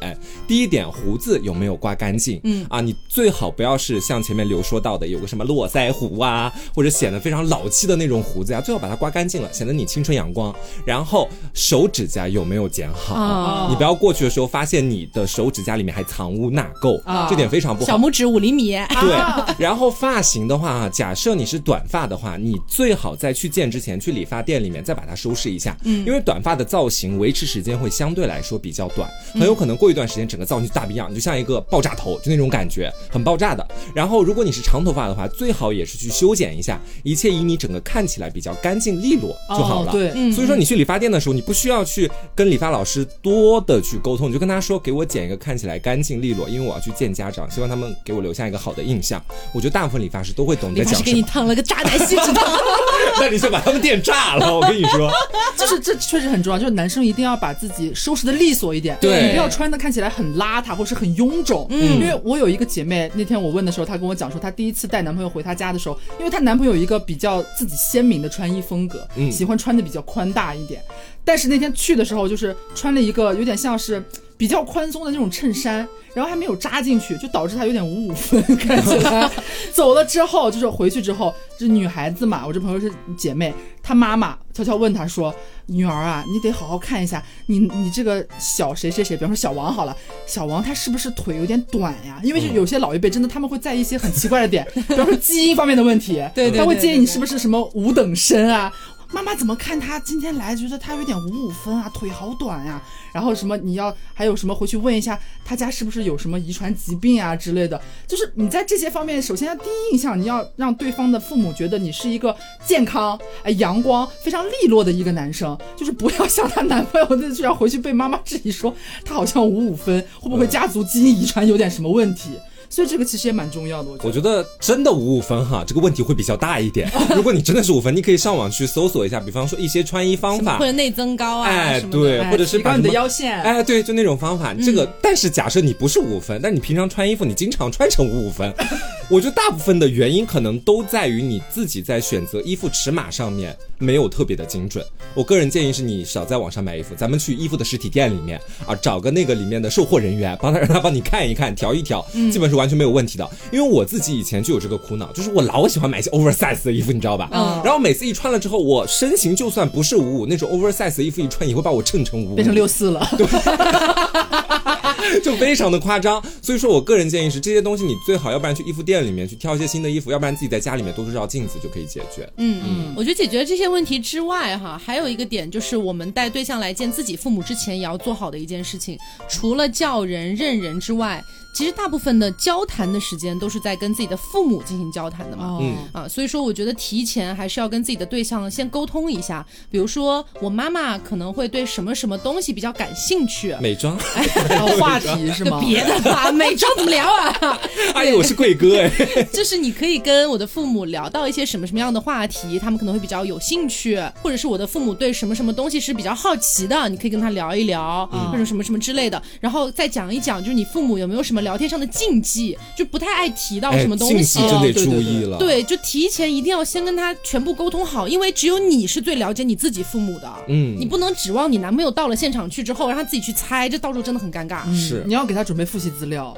第一点，胡子有没有刮干净？嗯啊，你最好不要是像前面刘说到的有个什么络腮胡啊，或者显得非常老气的那种胡子呀、最好把它刮干净了，显得你青春阳光。然后手指甲有没有剪好？哦你不要过去的时候发现你的手指甲里面还藏污纳垢，啊这点非常不好小。拇指五厘米，对，然后发型的话啊，假设你是短发的话，你最好在去见之前去理发店里面再把它收拾一下，嗯，因为短发的造型维持时间会相对来说比较短，很有可能过一段时间整个造型就大不一样，你就像一个爆炸头，就那种感觉，很爆炸的。然后如果你是长头发的话，最好也是去修剪一下，一切以你整个看起来比较干净利落就好了。哦对嗯。所以说你去理发店的时候，你不需要去跟理发老师多的去沟通，你就跟他说给我剪一个看起来干净利落，因为我要去见家长，希望他们给我留下一个好的印象。我觉得大部分理发师都会懂你理发师给你烫了个渣男锡纸烫。那你就把他们店炸了。我跟你说，就是这确实很重要，就是男生一定要把自己收拾的利索一点，对你不要穿的看起来很邋遢或是很臃肿。嗯，因为我有一个姐妹，那天我问的时候，她跟我讲说，她第一次带男朋友回她家的时候，因为她男朋友有一个比较自己鲜明的穿衣风格，嗯喜欢穿的比较宽大一点，但是那天去的时候，就是穿了一个有点像是。比较宽松的那种衬衫，然后还没有扎进去，就导致她有点五五分，看起来。走了之后，就是回去之后，这女孩子嘛，我这朋友是姐妹，她妈妈悄悄问她说：“女儿啊，你得好好看一下，你你这个小谁谁谁，比方说小王好了，小王他是不是腿有点短呀？因为就有些老一辈真的他们会在意一些很奇怪的点，比方说基因方面的问题，对他会介意对对你是不是什么五等身啊。”妈妈怎么看他今天来，觉得他有点五五分啊，腿好短呀、然后什么你要还有什么回去问一下他家是不是有什么遗传疾病啊之类的。就是你在这些方面，首先要第一印象，你要让对方的父母觉得你是一个健康、哎阳光、非常利落的一个男生，就是不要像她男朋友那这样 回去被妈妈质疑说他好像五五分，会不会家族基因遗传有点什么问题？所以这个其实也蛮重要的，我觉得。我觉得真的五五分哈，这个问题会比较大一点。如果你真的是五分，你可以上网去搜索一下，比方说一些穿衣方法或，者内增高啊哎。对哎或者是把你的腰线，哎，对，就那种方法。这个，但是假设你不是五分，但你平常穿衣服，你经常穿成五五分，我觉得大部分的原因可能都在于你自己在选择衣服尺码上面没有特别的精准。我个人建议是你少在网上买衣服，咱们去衣服的实体店里面啊，找个那个里面的售货人员，帮他让他帮你看一看，调一调，基本是完全没有问题的。因为我自己以前就有这个苦恼，就是我老喜欢买一些 oversize 的衣服，你知道吧？嗯然后每次一穿了之后，我身形就算不是五五，那种 oversize 的衣服一穿，也会把我衬成五五，变成六四了。就非常的夸张。所以说我个人建议是，这些东西你最好要不然去衣服店里面去挑一些新的衣服，要不然自己在家里面多照照镜子就可以解决。嗯嗯，我觉得解决这些问题之外，哈，还有一个点就是我们带对象来见自己父母之前，也要做好的一件事情，除了叫人认人之外，其实大部分的交谈的时间都是在跟自己的父母进行交谈的嘛。哦嗯啊，所以说我觉得提前还是要跟自己的对象先沟通一下，比如说我妈妈可能会对什么什么东西比较感兴趣，美妆，然后化题是吗？别的吧，美妆怎么聊啊？阿姨，我是贵哥哎。就是你可以跟我的父母聊到一些什么什么样的话题，他们可能会比较有兴趣，或者是我的父母对什么什么东西是比较好奇的，你可以跟他聊一聊，或者什么什么之类的，然后再讲一讲，就是你父母有没有什么聊天上的禁忌，就不太爱提到什么东西，禁忌真得注意了。对，就提前一定要先跟他全部沟通好，因为只有你是最了解你自己父母的，嗯，你不能指望你男朋友到了现场去之后让他自己去猜，这到时候真的很尴尬。是，你要给他准备复习资料，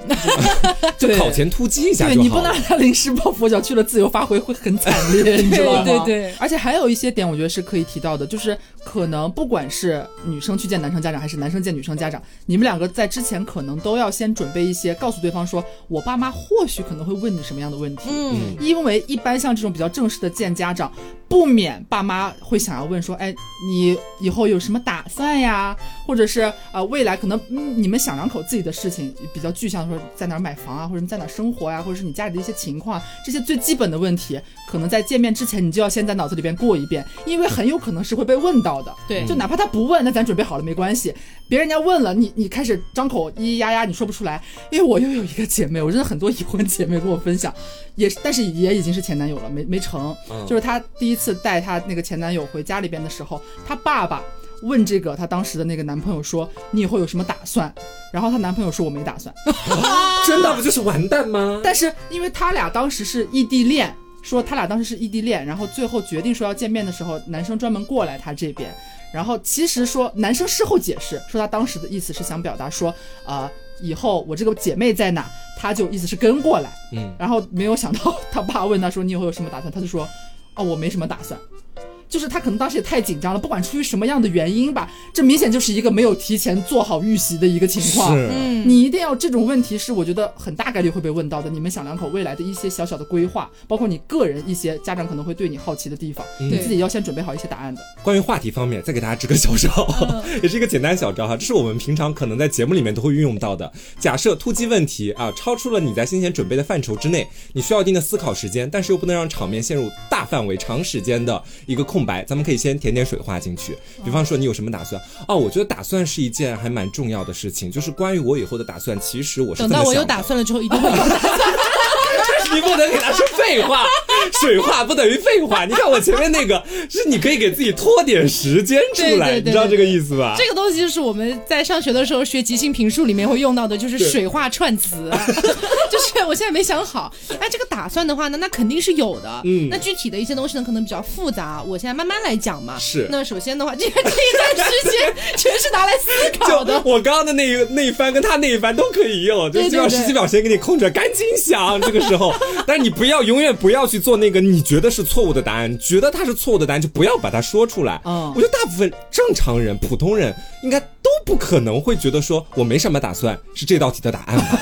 就考前突击一下对你不能让他临时抱佛脚去了自由发挥，会很惨烈，你知道吗？对对对。而且还有一些点，我觉得是可以提到的，就是可能不管是女生去见男生家长，还是男生见女生家长，你们两个在之前可能都要先准备一些，告诉对方说，我爸妈或许可能会问你什么样的问题。嗯。因为一般像这种比较正式的见家长，不免爸妈会想要问说，哎，你以后有什么打算呀？或者是呃，未来可能你们想两口自己的事情比较具象，说在哪儿买房啊，或者在哪儿生活呀，或者是你家里的一些情况，这些最基本的问题，可能在见面之前你就要先在脑子里边过一遍，因为很有可能是会被问到的。对，就哪怕他不问，那咱准备好了没关系。别人家问了，你你开始张口咿咿呀呀，你说不出来。因为我又有一个姐妹，我真的很多已婚姐妹跟我分享，也但是也已经是前男友了，没没成。就是她第一次带她那个前男友回家里边的时候，她爸爸。问这个她当时的那个男朋友说：“你以后有什么打算？”然后她男朋友说：“我没打算。”真的不就是完蛋吗？但是因为他俩当时是异地恋，说他俩当时是异地恋，然后最后决定说要见面的时候，男生专门过来他这边。然后其实说男生事后解释说他当时的意思是想表达说，呃，以后我这个姐妹在哪，他就意思是跟过来。嗯。然后没有想到他爸问他说：“你以后有什么打算？”他就说：“哦，我没什么打算。”就是他可能当时也太紧张了，不管出于什么样的原因吧，这明显就是一个没有提前做好预习的一个情况。是，你一定要这种问题是我觉得很大概率会被问到的。你们小两口未来的一些小小的规划，包括你个人一些家长可能会对你好奇的地方，你自己要先准备好一些答案的。关于话题方面，再给大家支个小招，也是一个简单小招哈，这是我们平常可能在节目里面都会运用到的。假设突击问题啊超出了你在先前准备的范畴之内，你需要一定的思考时间，但是又不能让场面陷入大范围长时间的一个空。白，咱们可以先填点水画进去，比方说你有什么打算？哦，我觉得打算是一件还蛮重要的事情，就是关于我以后的打算。其实我是等到我有打算了之后，一定会有打算。你不能给他说废话，水话不等于废话。你看我前面那个，是你可以给自己拖点时间出来，你知道这个意思吧？这个东西就是我们在上学的时候学即兴评述里面会用到的，就是水话串词。就是我现在没想好，哎，这个打算的话呢，那肯定是有的。嗯，那具体的一些东西呢，可能比较复杂，我现在慢慢来讲嘛。是。那首先的话，这个这一段时间全是拿来思考的。我刚刚的那一那一番跟他那一番都可以用，就希望十几秒时间给你空着，赶紧想这个时候。但是你不要永远不要去做那个你觉得是错误的答案，觉得它是错误的答案就不要把它说出来。嗯，我觉得大部分正常人、普通人应该都不可能会觉得说我没什么打算是这道题的答案吧。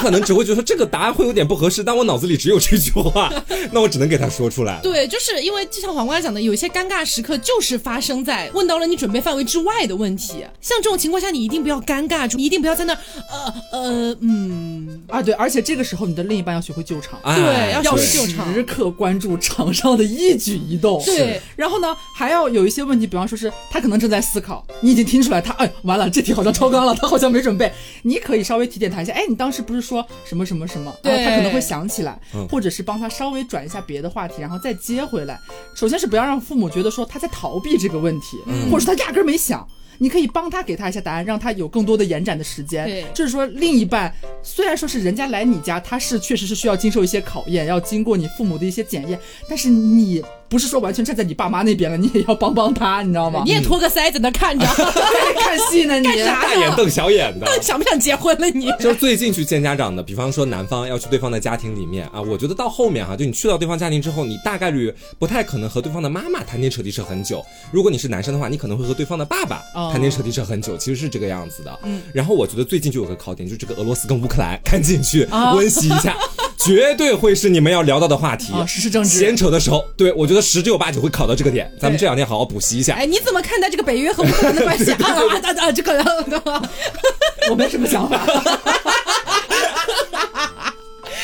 可能只会觉得说这个答案会有点不合适，但我脑子里只有这句话，那我只能给他说出来。对，就是因为就像黄瓜讲的，有一些尴尬时刻就是发生在问到了你准备范围之外的问题。像这种情况下，你一定不要尴尬，你一定不要在那呃呃嗯啊对，而且这个时候你的另一半要学会救场，对，要学会救场时刻关注场上的一举一动。对，然后呢，还要有一些问题，比方说是他可能正在思考，你已经听出来他哎完了，这题好像超纲了，他好像没准备，你可以稍微提点他一下，哎，你当时不是。说什么什么什么，然后他可能会想起来，或者是帮他稍微转一下别的话题，然后再接回来。首先是不要让父母觉得说他在逃避这个问题，或者是他压根没想。你可以帮他给他一下答案，让他有更多的延展的时间。对，就是说另一半虽然说是人家来你家，他是确实是需要经受一些考验，要经过你父母的一些检验，但是你。不是说完全站在你爸妈那边了，你也要帮帮他，你知道吗？你也托个腮在那看着，看戏呢，你 干啥大眼瞪小眼的，想不想结婚了？你就是最近去见家长的，比方说男方要去对方的家庭里面啊，我觉得到后面哈，就你去到对方家庭之后，你大概率不太可能和对方的妈妈谈天扯地扯很久。如果你是男生的话，你可能会和对方的爸爸谈天扯地扯很久，其实是这个样子的。嗯，然后我觉得最近就有个考点，就是这个俄罗斯跟乌克兰，赶紧去温习一下，绝对会是你们要聊到的话题。时事政治闲扯的时候，对我觉得十之有八九会考。到这个点，咱们这两天好好补习一下。哎，你怎么看待这个北约和乌克兰的关系 啊？啊啊！这个，我没什么想法。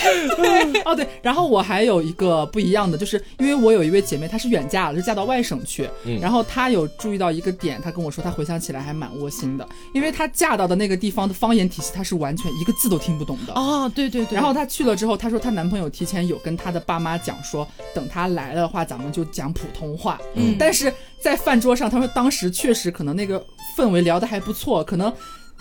哦对，然后我还有一个不一样的，就是因为我有一位姐妹，她是远嫁了，就嫁到外省去，嗯然后她有注意到一个点，她跟我说，她回想起来还蛮窝心的，因为她嫁到的那个地方的方言体系，她是完全一个字都听不懂的。哦，对对对，然后她去了之后，她说她男朋友提前有跟她的爸妈讲说，等她来了的话，咱们就讲普通话。嗯但是在饭桌上，她说当时确实可能那个氛围聊得还不错，可能。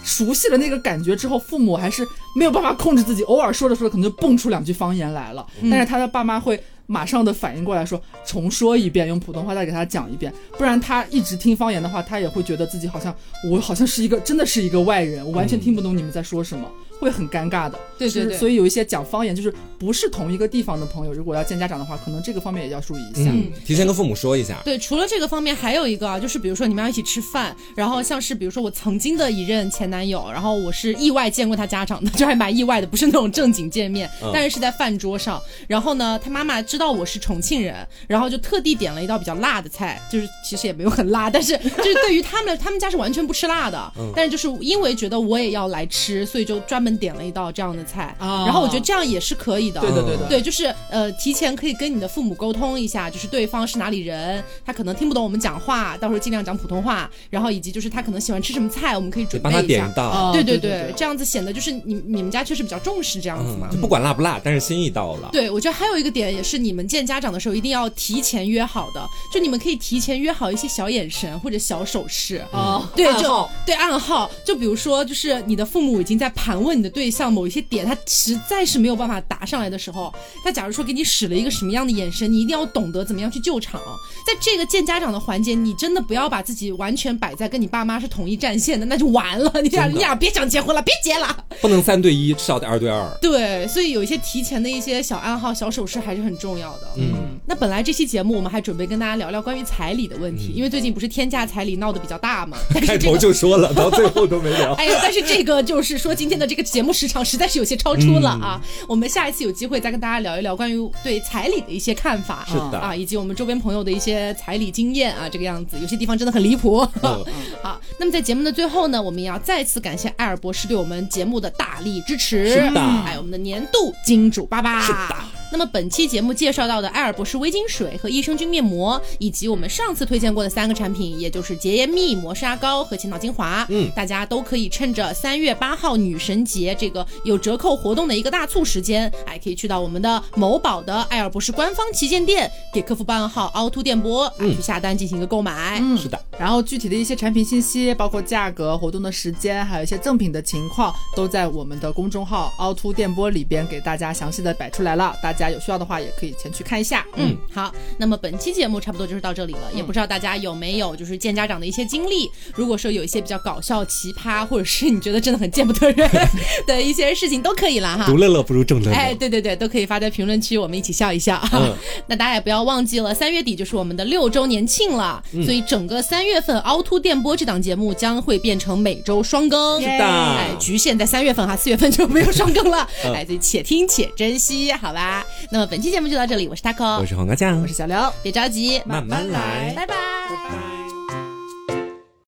熟悉了那个感觉之后，父母还是没有办法控制自己，偶尔说着说着可能就蹦出两句方言来了。但是他的爸妈会马上的反应过来说，重说一遍，用普通话再给他讲一遍，不然他一直听方言的话，他也会觉得自己好像我好像是一个真的是一个外人，我完全听不懂你们在说什么，会很尴尬的。对对对所以有一些讲方言就是不是同一个地方的朋友，如果要见家长的话，可能这个方面也要注意一下。嗯，提前跟父母说一下。对，除了这个方面，还有一个啊，就是比如说你们要一起吃饭，然后像是比如说我曾经的一任前男友，然后我是意外见过他家长的，就还蛮意外的，不是那种正经见面，嗯但是是在饭桌上。然后呢，他妈妈知道我是重庆人，然后就特地点了一道比较辣的菜，就是其实也没有很辣，但是就是对于他们，他们家是完全不吃辣的，嗯但是就是因为觉得我也要来吃，所以就专门点了一道这样的菜。啊然后我觉得这样也是可以的，对的对的对，就是呃，提前可以跟你的父母沟通一下，就是对方是哪里人，他可能听不懂我们讲话，到时候尽量讲普通话，然后以及就是他可能喜欢吃什么菜，我们可以准备帮他一下。点对对对对这样子显得就是你你们家确实比较重视这样子嘛嗯，。就不管辣不辣，但是心意到了。对，我觉得还有一个点也是你们见家长的时候一定要提前约好的，就你们可以提前约好一些小眼神或者小手势。哦，对，就暗对暗号，就比如说，就是你的父母已经在盘问你的对象某一些点，他实在是没有办法答上来的时候，他假如说给你使了一个什么样的眼神，你一定要懂得怎么样去救场。在这个见家长的环节，你真的不要把自己完全摆在跟你爸妈是统一战线的，那就完了。你俩你俩别想结婚了，别结了。不能三对一，至少得二对二。对，所以有一些提前的一些小暗号、小手势还是很重要的。嗯，那本来这期节目我们还准备跟大家聊聊关于彩礼的问题，因为最近不是天价彩礼闹得比较大嘛。但是开头就说了，到最后都没聊。哎呀，但是这个就是说，今天的这个节目时长实在是有些超出了啊。我们下一次有机会再跟大家聊一聊关于对彩礼的一些看法，是的啊，以及我们周边朋友的一些彩礼经验啊，这个样子，有些地方真的很离谱。嗯 好，那么在节目的最后呢，我们也要再次感谢艾尔博士对我们节目的大力支持，是的还有我们的年度金主爸爸。是的。那么本期节目介绍到的艾尔博士微晶水和益生菌面膜，以及我们上次推荐过的三个产品，也就是洁颜蜜、磨砂膏和前脑精华，嗯大家都可以趁着三月八号女神节这个有折扣活动的一个大促时间，哎，可以去到我们的某宝的艾尔博士官方旗舰店，给客服报暗号凹凸电波，啊，去下单进行一个购买。嗯是的，然后具体的一些产品信息，包括价格、活动的时间，还有一些赠品的情况，都在我们的公众号“凹凸电波”里边给大家详细的摆出来了。大家有需要的话，也可以前去看一下。嗯，好，那么本期节目差不多就是到这里了，也不知道大家有没有就是见家长的一些经历。如果说有一些比较搞笑、奇葩，或者是你觉得真的很见不得人 的一些事情，都可以了哈独。乐乐不如众乐乐。哎，对对对，都可以发在评论区，我们一起笑一笑。嗯 那大家也不要忘记了，三月底就是我们的六周年庆了，所以整个三月份凹凸电波这档节目将会变成每周双更。是的哎，局限在三月份哈，四月份就没有双更了。嗯哎，所以且听且珍惜，好吧？那么本期节目就到这里，我是 taco，我是黄瓜酱我是，小刘，别着急，慢慢来，拜拜。拜拜。